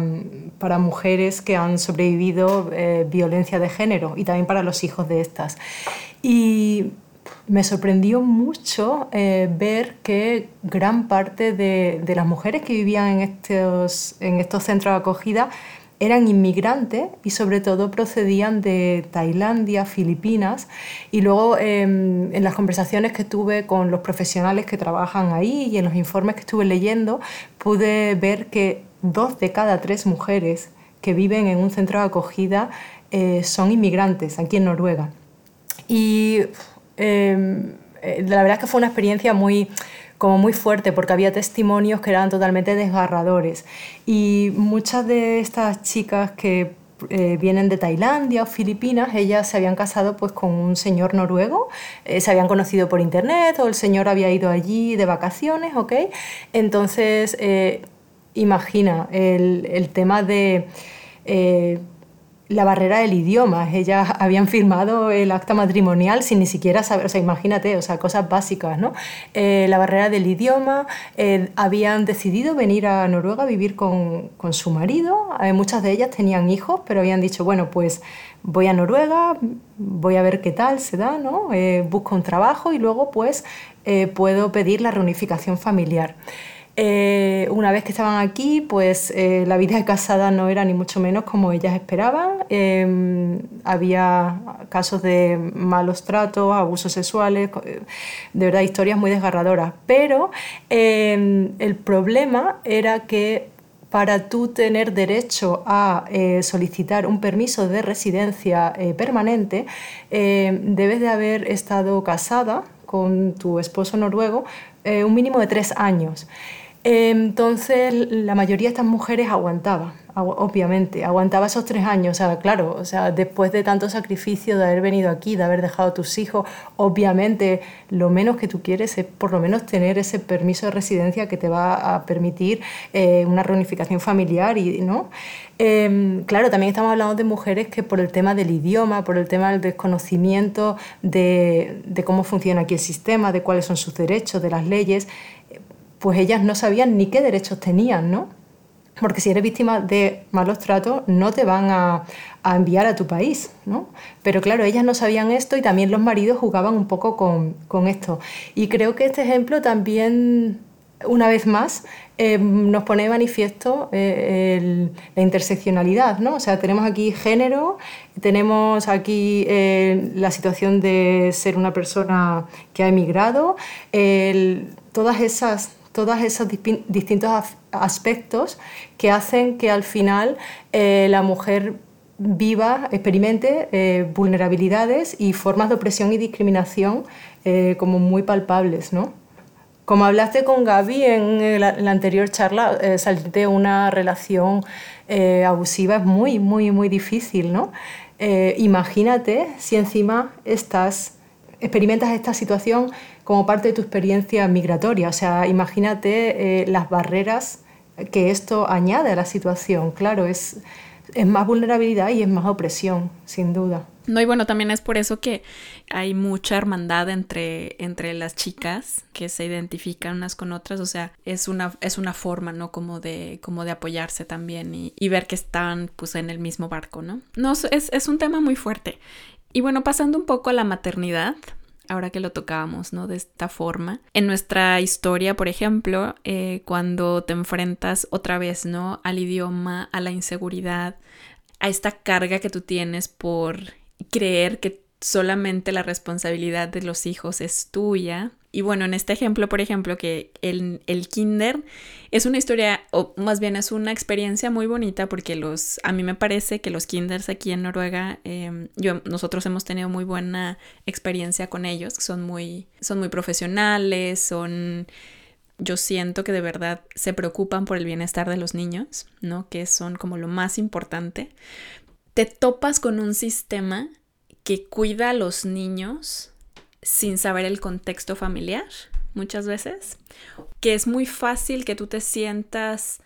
Speaker 2: para mujeres que han sobrevivido eh, violencia de género y también para los hijos de estas. Y me sorprendió mucho eh, ver que gran parte de, de, las mujeres que vivían en estos, en estos centros de acogida eran inmigrantes y sobre todo procedían de Tailandia, Filipinas y luego em, en las conversaciones que tuve con los profesionales que trabajan ahí y en los informes que estuve leyendo pude ver que dos de cada tres mujeres que viven en un centro de acogida eh, son inmigrantes aquí en Noruega. Y em, eh, la verdad es que fue una experiencia muy, como muy fuerte porque había testimonios que eran totalmente desgarradores. Y muchas de estas chicas que eh, vienen de Tailandia o Filipinas, ellas se habían casado pues con un señor noruego, se habían conocido por internet o el señor había ido allí de vacaciones, ¿ok? Entonces imagina el, tema de eh, la barrera del idioma. Ellas habían firmado el acta matrimonial sin ni siquiera saber, o sea, imagínate, o sea, cosas básicas, ¿no? Eh, la barrera del idioma, eh, habían decidido venir a Noruega a vivir con, su marido. muchas de ellas tenían hijos, pero habían dicho, bueno, pues voy a Noruega, voy a ver qué tal se da, ¿no? busco un trabajo y luego pues puedo pedir la reunificación familiar. Eh, una vez que estaban aquí, pues eh, la vida casada no era ni mucho menos como ellas esperaban. Em, había casos de malos tratos, abusos sexuales, eh, de verdad historias muy desgarradoras. Pero em, el problema era que para tú tener derecho a solicitar un permiso de residencia permanente, em, debes de haber estado casada con tu esposo noruego un mínimo de tres años. Entonces la mayoría de estas mujeres aguantaba, obviamente, aguantaba esos tres años, o sea, claro, o sea, después de tanto sacrificio de haber venido aquí, de haber dejado a tus hijos, obviamente lo menos que tú quieres es por lo menos tener ese permiso de residencia que te va a permitir eh, una reunificación familiar y, ¿no? Em, claro, también estamos hablando de mujeres que por el tema del idioma, por el tema del desconocimiento de, de cómo funciona aquí el sistema, de cuáles son sus derechos, de las leyes, pues ellas no sabían ni qué derechos tenían, ¿no? Porque si eres víctima de malos tratos, no te van a, enviar a tu país, ¿no? Pero claro, ellas no sabían esto y también los maridos jugaban un poco con, esto. Y creo que este ejemplo también, una vez más, eh, nos pone de manifiesto eh, la interseccionalidad, ¿no? O sea, tenemos aquí género, tenemos aquí eh, la situación de ser una persona que ha emigrado, todas esas todos esos distintos aspectos que hacen que al final eh, la mujer viva, experimente eh, vulnerabilidades y formas de opresión y discriminación eh, como muy palpables, ¿no? Como hablaste con Gaby en la, anterior charla, salir de una relación abusiva es muy, muy, muy difícil, ¿no? imagínate si encima estás, experimentas esta situación como parte de tu experiencia migratoria. O sea, imagínate eh, las barreras que esto añade a la situación. Claro, es, es más vulnerabilidad y es más opresión, sin duda.
Speaker 1: No, y bueno, también es por eso que hay mucha hermandad entre, entre las chicas que se identifican unas con otras. O sea, es una, es una forma, ¿no? Como de, como de apoyarse también y, y ver que están pues en el mismo barco, ¿no? No, es, es un tema muy fuerte. Y bueno, pasando un poco a la maternidad, ahora que lo tocábamos, ¿no? De esta forma. En nuestra historia, por ejemplo, eh, cuando te enfrentas otra vez, ¿no? Al idioma, a la inseguridad, a esta carga que tú tienes por creer que solamente la responsabilidad de los hijos es tuya, y bueno, en este ejemplo, por ejemplo, que el, el, kinder es una historia, o más bien es una experiencia muy bonita porque los, a mí me parece que los kinders aquí en Noruega, em, yo, nosotros hemos tenido muy buena experiencia con ellos, son muy, son muy profesionales, son, yo siento que de verdad se preocupan por el bienestar de los niños, ¿no? Que son como lo más importante. Te topas con un sistema que cuida a los niños sin saber el contexto familiar muchas veces, que es muy fácil que tú te sientas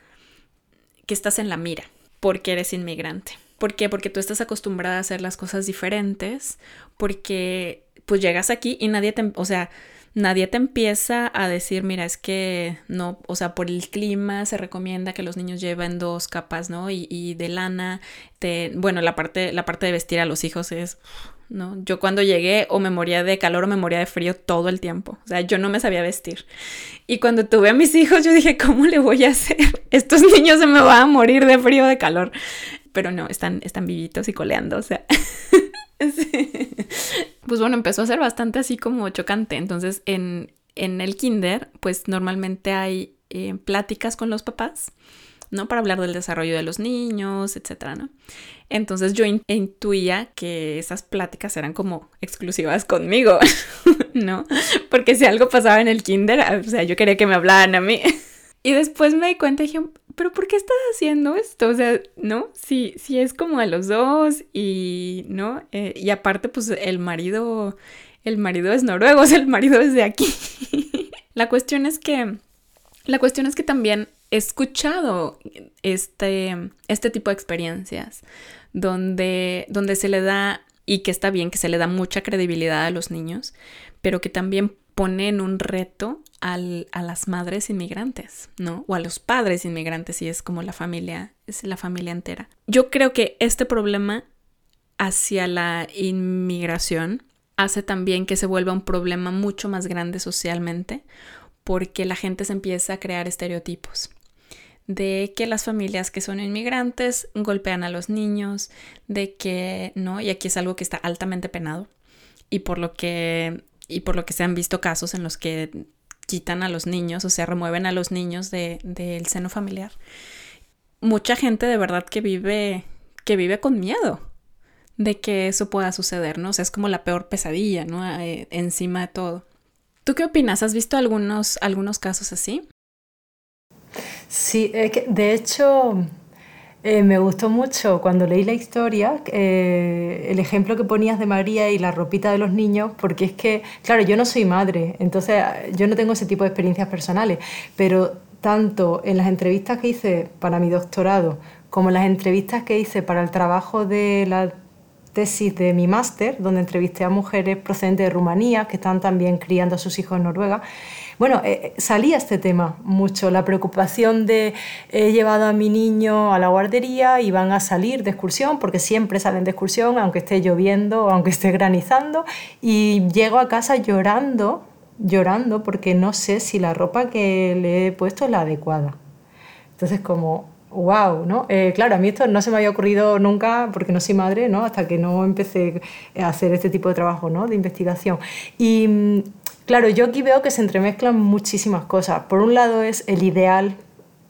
Speaker 1: que estás en la mira porque eres inmigrante. ¿Por qué? Porque tú estás acostumbrada a hacer las cosas diferentes, porque pues llegas aquí y nadie te, o sea, nadie te empieza a decir, mira, es que no, o sea, por el clima se recomienda que los niños lleven dos capas, ¿no? Y, y de lana, te, bueno, la parte, la parte de vestir a los hijos es ¿no? Yo cuando llegué o me moría de calor o me moría de frío todo el tiempo. O sea, yo no me sabía vestir. Y cuando tuve a mis hijos, yo dije, ¿cómo le voy a hacer? Estos niños se me van a morir de frío de calor. Pero no, están, están vivitos y coleando, o sea. Pues bueno, empezó a ser bastante así como chocante. Entonces, en, en el kinder, pues normalmente hay eh, pláticas con los papás ¿no? Para hablar del desarrollo de los niños, etcétera, ¿no? Entonces yo intuía que esas pláticas eran como exclusivas conmigo, ¿no? Porque si algo pasaba en el kinder, o sea, yo quería que me hablaran a mí. Y después me di cuenta y dije, pero ¿por qué estás haciendo esto? O sea, ¿no? Si, si es como a los dos y, ¿no? Eh, y aparte, pues el marido, el marido es noruego, o sea, el marido es de aquí. La cuestión es que, la cuestión es que también he escuchado este, este tipo de experiencias donde, donde se le da, y que está bien, que se le da mucha credibilidad a los niños, pero que también ponen un reto a las madres inmigrantes, ¿no? O a los padres inmigrantes, y es como la familia, es la familia entera. Yo creo que este problema hacia la inmigración hace también que se vuelva un problema mucho más grande socialmente, porque la gente se empieza a crear estereotipos de que las familias que son inmigrantes golpean a los niños, de que no, y aquí es algo que está altamente penado y por lo que y por lo que se han visto casos en los que quitan a los niños o sea, remueven a los niños del seno familiar. Mucha gente de verdad que vive que vive con miedo de que eso pueda suceder, ¿no? O sea, es como la peor pesadilla, ¿no? Eh, encima de todo. ¿Tú qué opinas? ¿Has visto algunos, algunos casos así?
Speaker 2: Sí, de hecho eh, me gustó mucho cuando leí la historia eh, el ejemplo que ponías de María y la ropita de los niños, porque es que, claro, yo no soy madre, entonces yo no tengo ese tipo de experiencias personales, pero tanto en las entrevistas que hice para mi doctorado como en las entrevistas que hice para el trabajo de la tesis de mi máster, donde entrevisté a mujeres procedentes de Rumanía que están también criando a sus hijos en Noruega, bueno, eh, eh, salía este tema mucho, la preocupación de he llevado a mi niño a la guardería y van a salir de excursión, porque siempre salen de excursión, aunque esté lloviendo aunque esté granizando, y llego a casa llorando, llorando, porque no sé si la ropa que le he puesto es la adecuada. Entonces, como, wow, ¿no? Eh, claro, a mí esto no se me había ocurrido nunca porque no soy madre, ¿no? Hasta que no empecé a hacer este tipo de trabajo, ¿no? De investigación. Y mm, Claro, yo aquí veo que se entremezclan muchísimas cosas. Por un lado es el ideal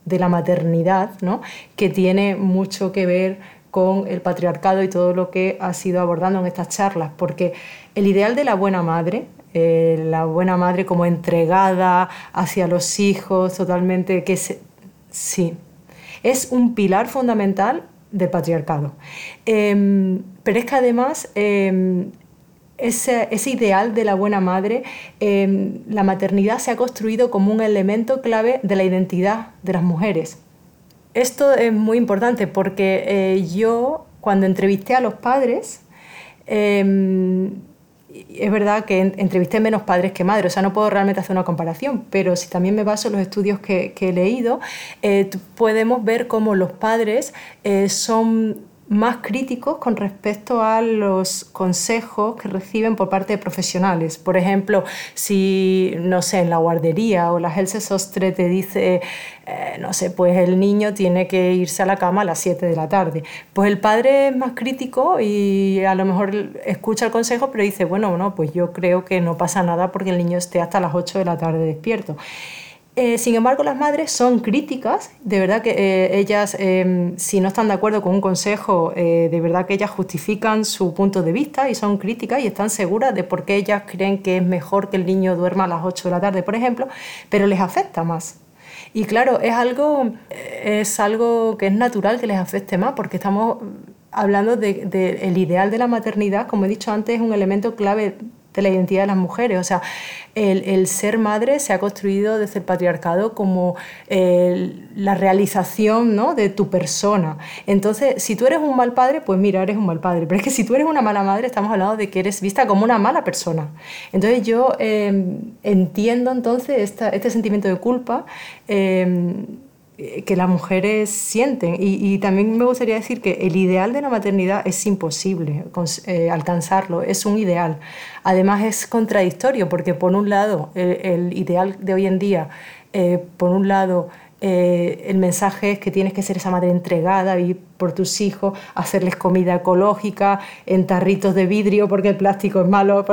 Speaker 2: de la maternidad, ¿no? que tiene mucho que ver con el patriarcado y todo lo que ha sido abordando en estas charlas, porque el ideal de la buena madre, eh, la buena madre como entregada hacia los hijos, totalmente, que sí, es un pilar fundamental del patriarcado. Em, pero es que además em, ese, ideal de la buena madre, em, la maternidad se ha construido como un elemento clave de la identidad de las mujeres. Esto es muy importante porque eh, yo, cuando entrevisté a los padres, es verdad que entrevisté menos padres que madres, o sea, no puedo realmente hacer una comparación, pero si también me baso en los estudios que, he leído, eh, podemos ver cómo los padres eh, son más críticos con respecto a los consejos que reciben por parte de profesionales. Por ejemplo, si, no sé, en la guardería o la Helse Sostre te dice, eh, no sé, pues el niño tiene que irse a la cama a las 7 de la tarde. Pues el padre es más crítico y a lo mejor escucha el consejo, pero dice, bueno, no, pues yo creo que no pasa nada porque el niño esté hasta las 8 de la tarde despierto. Eh, sin embargo, las madres son críticas, de verdad que eh, ellas, em, si no están de acuerdo con un consejo, eh, de verdad que ellas justifican su punto de vista y son críticas y están seguras de por qué ellas creen que es mejor que el niño duerma a las 8 de la tarde, por ejemplo, pero les afecta más. Y claro, es algo, es algo que es natural que les afecte más, porque estamos hablando del de, el ideal de la maternidad, como he dicho antes, es un elemento clave de la identidad de las mujeres. O sea, el, ser madre se ha construido desde el patriarcado como la realización ¿no? de tu persona. Entonces, si tú eres un mal padre, pues mira, eres un mal padre. Pero es que si tú eres una mala madre, estamos hablando de que eres vista como una mala persona. Entonces yo em, entiendo entonces este sentimiento de culpa. Eh, que las mujeres sienten. Y, también me gustaría decir que el ideal de la maternidad es imposible eh, alcanzarlo, es un ideal. Además es contradictorio porque por un lado el, ideal de hoy en día, eh, por un lado eh, el mensaje es que tienes que ser esa madre entregada, y por tus hijos, hacerles comida ecológica, en tarritos de vidrio porque el plástico es malo,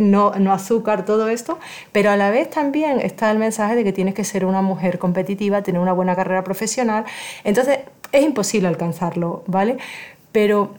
Speaker 2: No, no azúcar, todo esto, pero a la vez también está el mensaje de que tienes que ser una mujer competitiva, tener una buena carrera profesional, entonces es imposible alcanzarlo, ¿vale? Pero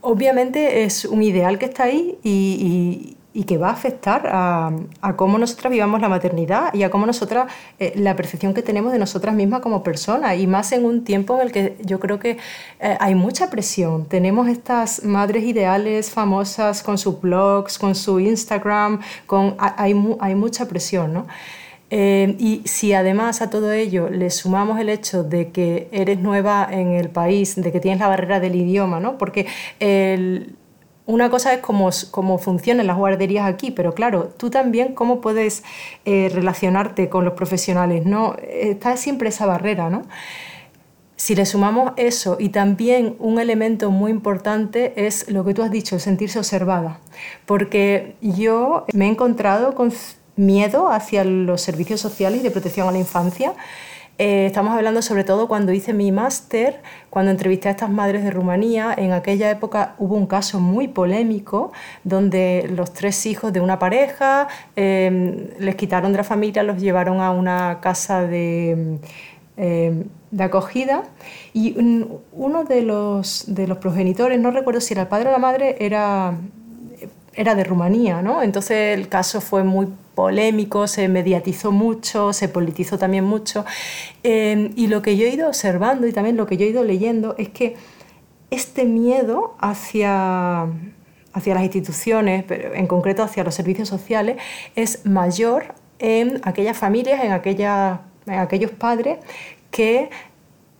Speaker 2: obviamente es un ideal que está ahí y que va a afectar a, cómo nosotras vivamos la maternidad y a cómo nosotras, eh, la percepción que tenemos de nosotras mismas como personas, y más en un tiempo en el que yo creo que eh, hay mucha presión. Tenemos estas madres ideales famosas con sus blogs, con su Instagram, con, hay, hay mucha presión, ¿no? Eh, y si además a todo ello le sumamos el hecho de que eres nueva en el país, de que tienes la barrera del idioma, ¿no? porque una cosa es cómo, cómo, funcionan las guarderías aquí, pero claro, tú también cómo puedes eh, relacionarte con los profesionales, ¿no? Está siempre esa barrera, ¿no? Si le sumamos eso y también un elemento muy importante es lo que tú has dicho, sentirse observada, porque yo me he encontrado con miedo hacia los servicios sociales y de protección a la infancia. Eh, estamos hablando sobre todo cuando hice mi máster, cuando entrevisté a estas madres de Rumanía. En aquella época hubo un caso muy polémico donde los tres hijos de una pareja em, les quitaron de la familia, los llevaron a una casa de, em, de acogida y uno de los, de los progenitores, no recuerdo si era el padre o la madre, era era de Rumanía, ¿no? Entonces el caso fue muy polémico, se mediatizó mucho, se politizó también mucho. Eh, y lo que yo he ido observando y también lo que yo he ido leyendo es que este miedo hacia, hacia las instituciones, pero en concreto hacia los servicios sociales, es mayor en aquellas familias, en, en aquellos padres que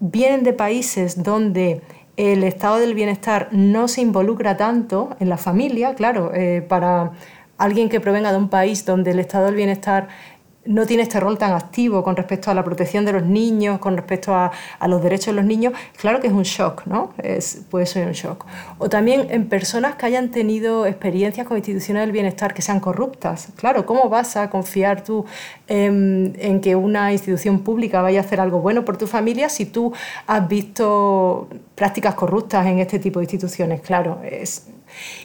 Speaker 2: vienen de países donde el estado del bienestar no se involucra tanto en la familia, claro, eh, para alguien que provenga de un país donde el estado del bienestar no tiene este rol tan activo con respecto a la protección de los niños, con respecto a, los derechos de los niños, claro que es un shock, ¿no? Es, puede ser un shock. O también en personas que hayan tenido experiencias con instituciones del bienestar que sean corruptas. Claro, ¿cómo vas a confiar tú en, en que una institución pública vaya a hacer algo bueno por tu familia si tú has visto prácticas corruptas en este tipo de instituciones? Claro, es,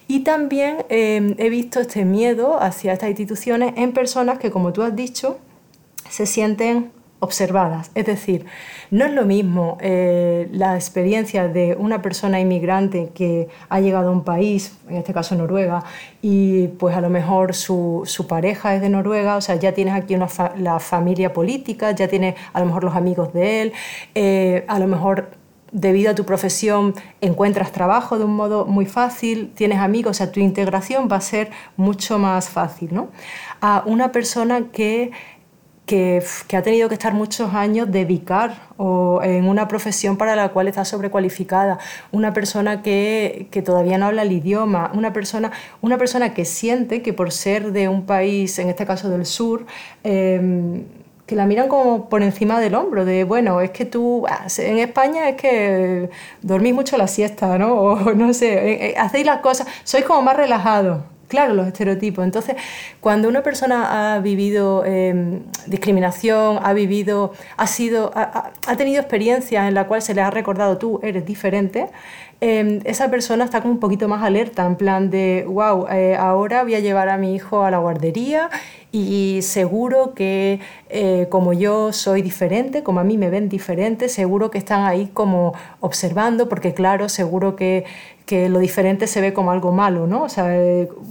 Speaker 2: y también em, he visto este miedo hacia estas instituciones en personas que, como tú has dicho, se sienten observadas. Es decir, no es lo mismo eh, la experiencia de una persona inmigrante que ha llegado a un país, en este caso Noruega, y pues a lo mejor su, pareja es de Noruega, o sea, ya tienes aquí una la familia política, ya tienes a lo mejor los amigos de él, eh, a lo mejor debido a tu profesión encuentras trabajo de un modo muy fácil, tienes amigos, o sea, tu integración va a ser mucho más fácil, ¿no? A una persona que, que, ha tenido que estar muchos años dedicar o en una profesión para la cual está sobrecualificada, una persona que, todavía no habla el idioma, una persona, una persona que siente que por ser de un país, en este caso del sur, em, que la miran como por encima del hombro, de bueno, es que tú, ah, en España es que dormís mucho la siesta, ¿no? O no sé, eh, eh, hacéis las cosas, sois como más relajados. Claro, los estereotipos. Entonces, cuando una persona ha vivido em, discriminación, ha vivido, ha sido, ha, tenido experiencias en la cual se le ha recordado tú eres diferente, em, esa persona está como un poquito más alerta, en plan de, wow, eh, ahora voy a llevar a mi hijo a la guardería y seguro que eh, como yo soy diferente, como a mí me ven diferente, seguro que están ahí como observando, porque claro, seguro que, que lo diferente se ve como algo malo, ¿no? O sea,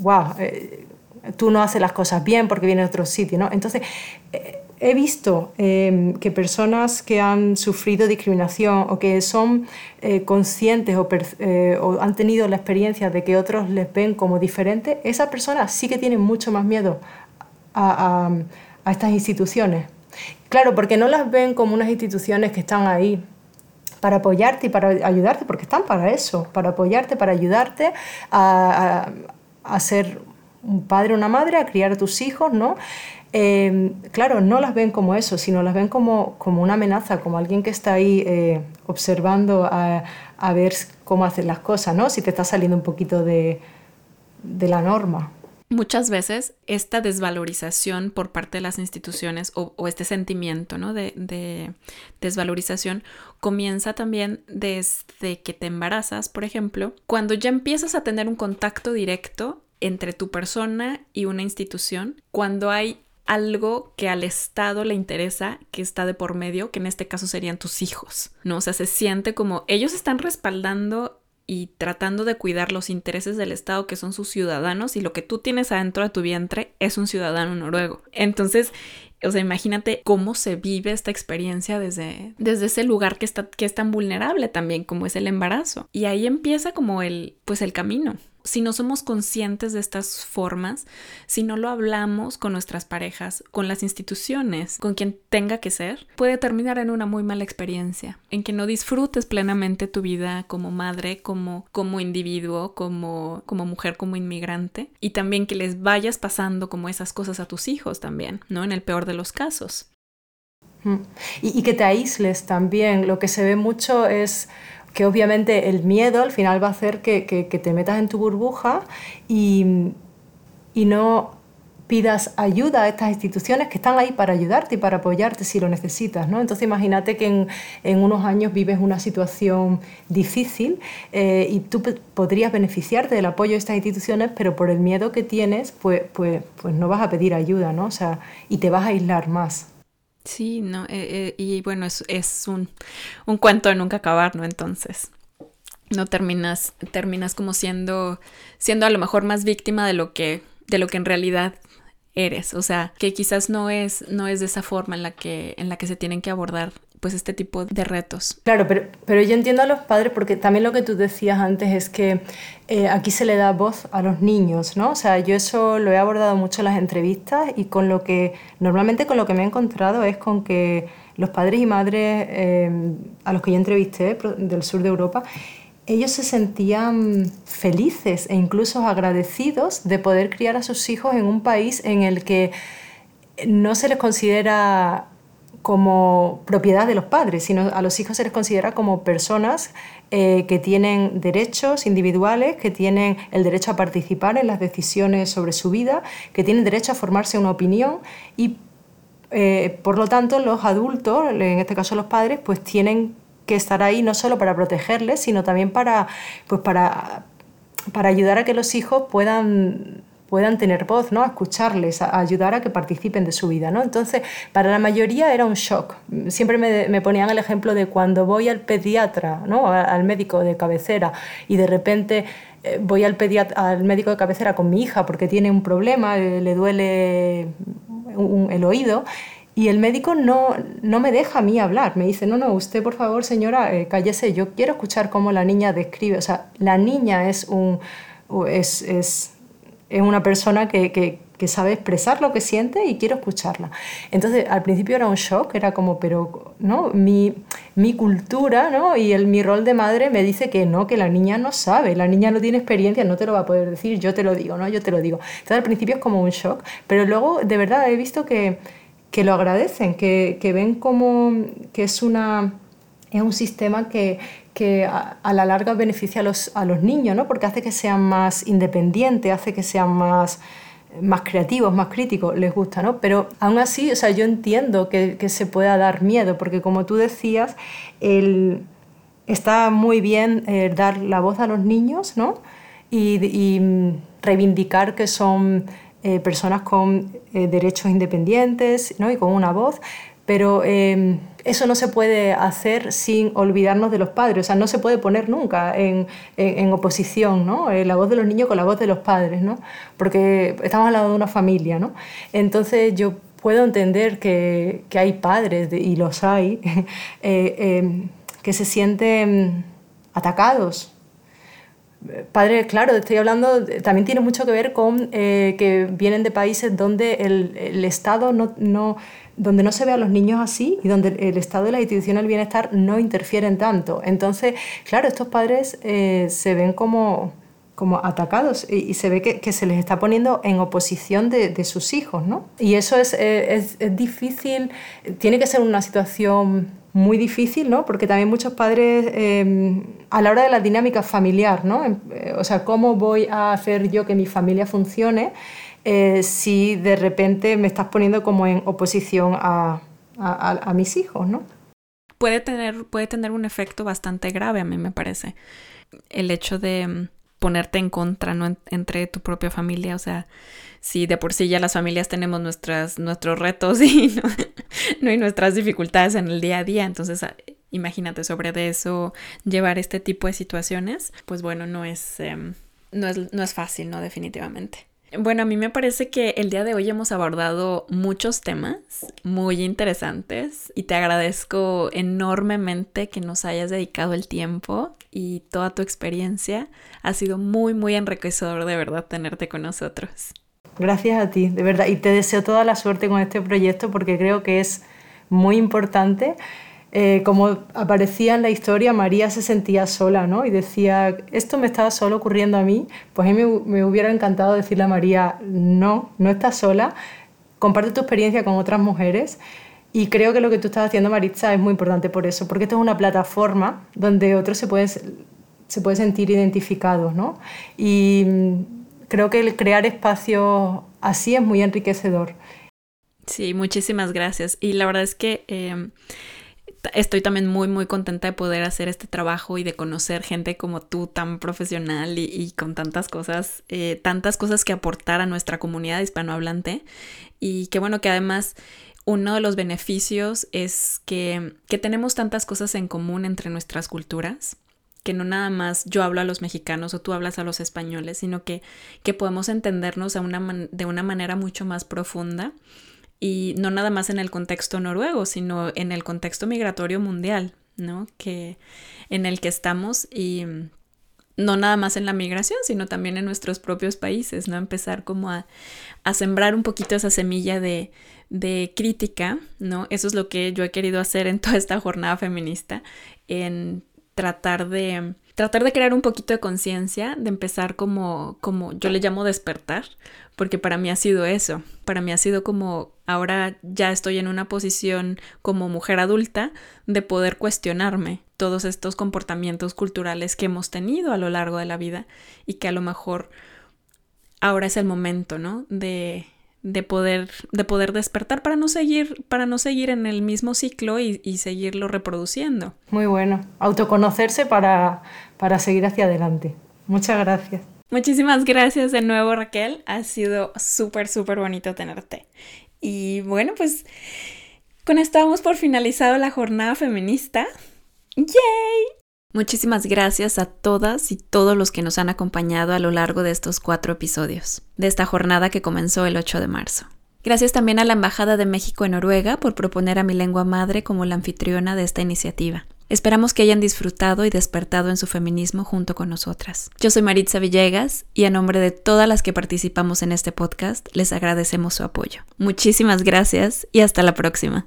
Speaker 2: wow, eh, eh, tú no haces las cosas bien porque vienes de otro sitio, ¿no? Entonces, he visto que personas que han sufrido discriminación o que son conscientes o, o, han tenido la experiencia de que otros les ven como diferentes, esas personas sí que tienen mucho más miedo a, estas instituciones. Claro, porque no las ven como unas instituciones que están ahí para apoyarte y para ayudarte, porque están para eso, para apoyarte, para ayudarte a, ser un padre o una madre, a criar a tus hijos, ¿no? Eh, claro, no las ven como eso, sino las ven como, como una amenaza, como alguien que está ahí eh, observando a, a, ver cómo hacen las cosas, ¿no? Si te está saliendo un poquito de, de la norma.
Speaker 1: Muchas veces esta desvalorización por parte de las instituciones o, este sentimiento ¿no? de, de, desvalorización comienza también desde que te embarazas, por ejemplo, cuando ya empiezas a tener un contacto directo entre tu persona y una institución, cuando hay algo que al Estado le interesa que está de por medio, que en este caso serían tus hijos, ¿no? O sea, se siente como ellos están respaldando y tratando de cuidar los intereses del Estado que son sus ciudadanos y lo que tú tienes adentro de tu vientre es un ciudadano noruego. Entonces, o sea, imagínate cómo se vive esta experiencia desde, desde ese lugar que, está, que es tan vulnerable también como es el embarazo. Y ahí empieza como el, pues el camino. Si no somos conscientes de estas formas, si no lo hablamos con nuestras parejas, con las instituciones, con quien tenga que ser, puede terminar en una muy mala experiencia, en que no disfrutes plenamente tu vida como madre, como, como individuo, como, como mujer, como inmigrante, y también que les vayas pasando como esas cosas a tus hijos también, ¿no? En el peor de los casos.
Speaker 2: Mm. Y, y que te aísles también. Lo que se ve mucho es que obviamente el miedo al final va a hacer que, te metas en tu burbuja y, no pidas ayuda a estas instituciones que están ahí para ayudarte y para apoyarte si lo necesitas. ¿no? Entonces imagínate que en, unos años vives una situación difícil eh, y tú podrías beneficiarte del apoyo de estas instituciones, pero por el miedo que tienes, pues, pues, pues no vas a pedir ayuda ¿no? o sea, y te vas a aislar más.
Speaker 1: Sí, no, eh, eh, y bueno, es, es un, un, cuento de nunca acabar, ¿no? Entonces, no terminas, terminas como siendo, siendo a lo mejor más víctima de lo que, de lo que en realidad eres. O sea, que quizás no es, no es de esa forma en la que, en la que se tienen que abordar pues este tipo de retos.
Speaker 2: Claro, pero, pero yo entiendo a los padres porque también lo que tú decías antes es que eh, aquí se le da voz a los niños, ¿no? O sea, yo eso lo he abordado mucho en las entrevistas y con lo que, normalmente con lo que me he encontrado es con que los padres y madres eh, a los que yo entrevisté del sur de Europa, ellos se sentían felices e incluso agradecidos de poder criar a sus hijos en un país en el que no se les considera como propiedad de los padres, sino a los hijos se les considera como personas eh, que tienen derechos individuales, que tienen el derecho a participar en las decisiones sobre su vida, que tienen derecho a formarse una opinión y eh, por lo tanto los adultos, en este caso los padres, pues tienen que estar ahí no solo para protegerles, sino también para, pues para, para ayudar a que los hijos puedan puedan tener voz, ¿no? a escucharles, a ayudar a que participen de su vida. ¿no? Entonces, para la mayoría era un shock. Siempre me, ponían el ejemplo de cuando voy al pediatra, ¿no? al médico de cabecera, y de repente eh, voy al, al médico de cabecera con mi hija porque tiene un problema, eh, le duele el oído. Y el médico no, no me deja a mí hablar, me dice, no, no, usted por favor señora, eh, cállese, yo quiero escuchar cómo la niña describe, o sea, la niña es un, es, es es una persona que, que, sabe expresar lo que siente y quiero escucharla. Entonces, al principio era un shock, era como, pero ¿no? mi, mi cultura ¿no? y el, mi rol de madre me dice que no, que la niña no sabe, la niña no tiene experiencia, no te lo va a poder decir, yo te lo digo, ¿no? yo te lo digo. Entonces, al principio es como un shock, pero luego de verdad he visto que, que lo agradecen, que, que ven como que es una es un sistema que, que a, la larga beneficia a los, a los niños, ¿no? porque hace que sean más independientes, hace que sean más, más creativos, más críticos, les gusta, ¿no? Pero aún así, o sea, yo entiendo que, que se pueda dar miedo, porque como tú decías, el, está muy bien eh, dar la voz a los niños, ¿no? Y, reivindicar que son eh, personas con eh, derechos independientes, ¿no? Y con una voz, pero em, eso no se puede hacer sin olvidarnos de los padres, o sea, no se puede poner nunca en, en, oposición, ¿no? Eh, la voz de los niños con la voz de los padres, ¿no? Porque estamos hablando de una familia, ¿no? Entonces yo puedo entender que, que hay padres, y los hay, eh, em, que se sienten atacados Padres, claro, estoy hablando, también tiene mucho que ver con eh, que vienen de países donde el, el Estado no, no, donde no se ve a los niños así y donde el Estado y la institución del bienestar no interfieren tanto. Entonces, claro, estos padres eh, se ven como, como atacados y, se ve que, que, se les está poniendo en oposición de, de sus hijos, ¿no? Y eso es, eh, es, es, difícil, tiene que ser una situación muy difícil, ¿no? Porque también muchos padres, em, a la hora de la dinámica familiar, ¿no? Em, eh, o sea, ¿cómo voy a hacer yo que mi familia funcione? Eh, si de repente me estás poniendo como en oposición a, mis hijos, ¿no?
Speaker 1: Puede tener, puede tener un efecto bastante grave, a mí me parece. El hecho de mm, ponerte en contra ¿no? entre tu propia familia, o sea, si de por sí ya las familias tenemos nuestras, nuestros retos y, ¿no? y nuestras dificultades en el día a día, entonces ah, imagínate sobre eso llevar este tipo de situaciones, pues bueno, no es, em, no es, no es fácil, ¿no? Definitivamente. Bueno, a mí me parece que el día de hoy hemos abordado muchos temas muy interesantes y te agradezco enormemente que nos hayas dedicado el tiempo y toda tu experiencia. Ha sido muy, muy enriquecedor de verdad tenerte con nosotros.
Speaker 2: Gracias a ti, de verdad. Y te deseo toda la suerte con este proyecto porque creo que es muy importante eh, como aparecía en la historia, María se sentía sola, ¿no? Y decía, esto me estaba solo ocurriendo a mí. Pues a mí me, hubiera encantado decirle a María, no, no estás sola, comparte tu experiencia con otras mujeres. Y creo que lo que tú estás haciendo, Maritza, es muy importante por eso, porque esto es una plataforma donde otros se pueden, se pueden sentir identificados, ¿no? Y mm, creo que el crear espacios así es muy enriquecedor.
Speaker 1: Sí, muchísimas gracias. Y la verdad es que... Em, estoy también muy, muy contenta de poder hacer este trabajo y de conocer gente como tú, tan profesional y, con tantas cosas, eh, tantas cosas que aportar a nuestra comunidad hispanohablante. Y qué bueno que además uno de los beneficios es que, que tenemos tantas cosas en común entre nuestras culturas que no nada más yo hablo a los mexicanos o tú hablas a los españoles, sino que, que podemos entendernos una de una manera mucho más profunda y no nada más en el contexto noruego, sino en el contexto migratorio mundial, ¿no? Que en el que estamos y no nada más en la migración, sino también en nuestros propios países, ¿no? Empezar como a, a sembrar un poquito esa semilla de, de, crítica, ¿no? Eso es lo que yo he querido hacer en toda esta jornada feminista, en tratar de tratar de crear un poquito de conciencia, de empezar como, como yo le llamo despertar, porque para mí ha sido eso, para mí ha sido como ahora ya estoy en una posición como mujer adulta de poder cuestionarme todos estos comportamientos culturales que hemos tenido a lo largo de la vida y que a lo mejor ahora es el momento, ¿no? De, de poder, de poder despertar para no seguir, para no seguir en el mismo ciclo y, seguirlo reproduciendo.
Speaker 2: Muy bueno. Autoconocerse para, para seguir hacia adelante. Muchas gracias.
Speaker 1: Muchísimas gracias de nuevo Raquel. Ha sido súper, súper bonito tenerte. Y bueno, pues con esto damos por finalizado la jornada feminista. ¡Yay! Muchísimas gracias a todas y todos los que nos han acompañado a lo largo de estos cuatro episodios, de esta jornada que comenzó el 8 de marzo. Gracias también a la Embajada de México en Noruega por proponer a mi lengua madre como la anfitriona de esta iniciativa. Esperamos que hayan disfrutado y despertado en su feminismo junto con nosotras. Yo soy Maritza Villegas y a nombre de todas las que participamos en este podcast les agradecemos su apoyo. Muchísimas gracias y hasta la próxima.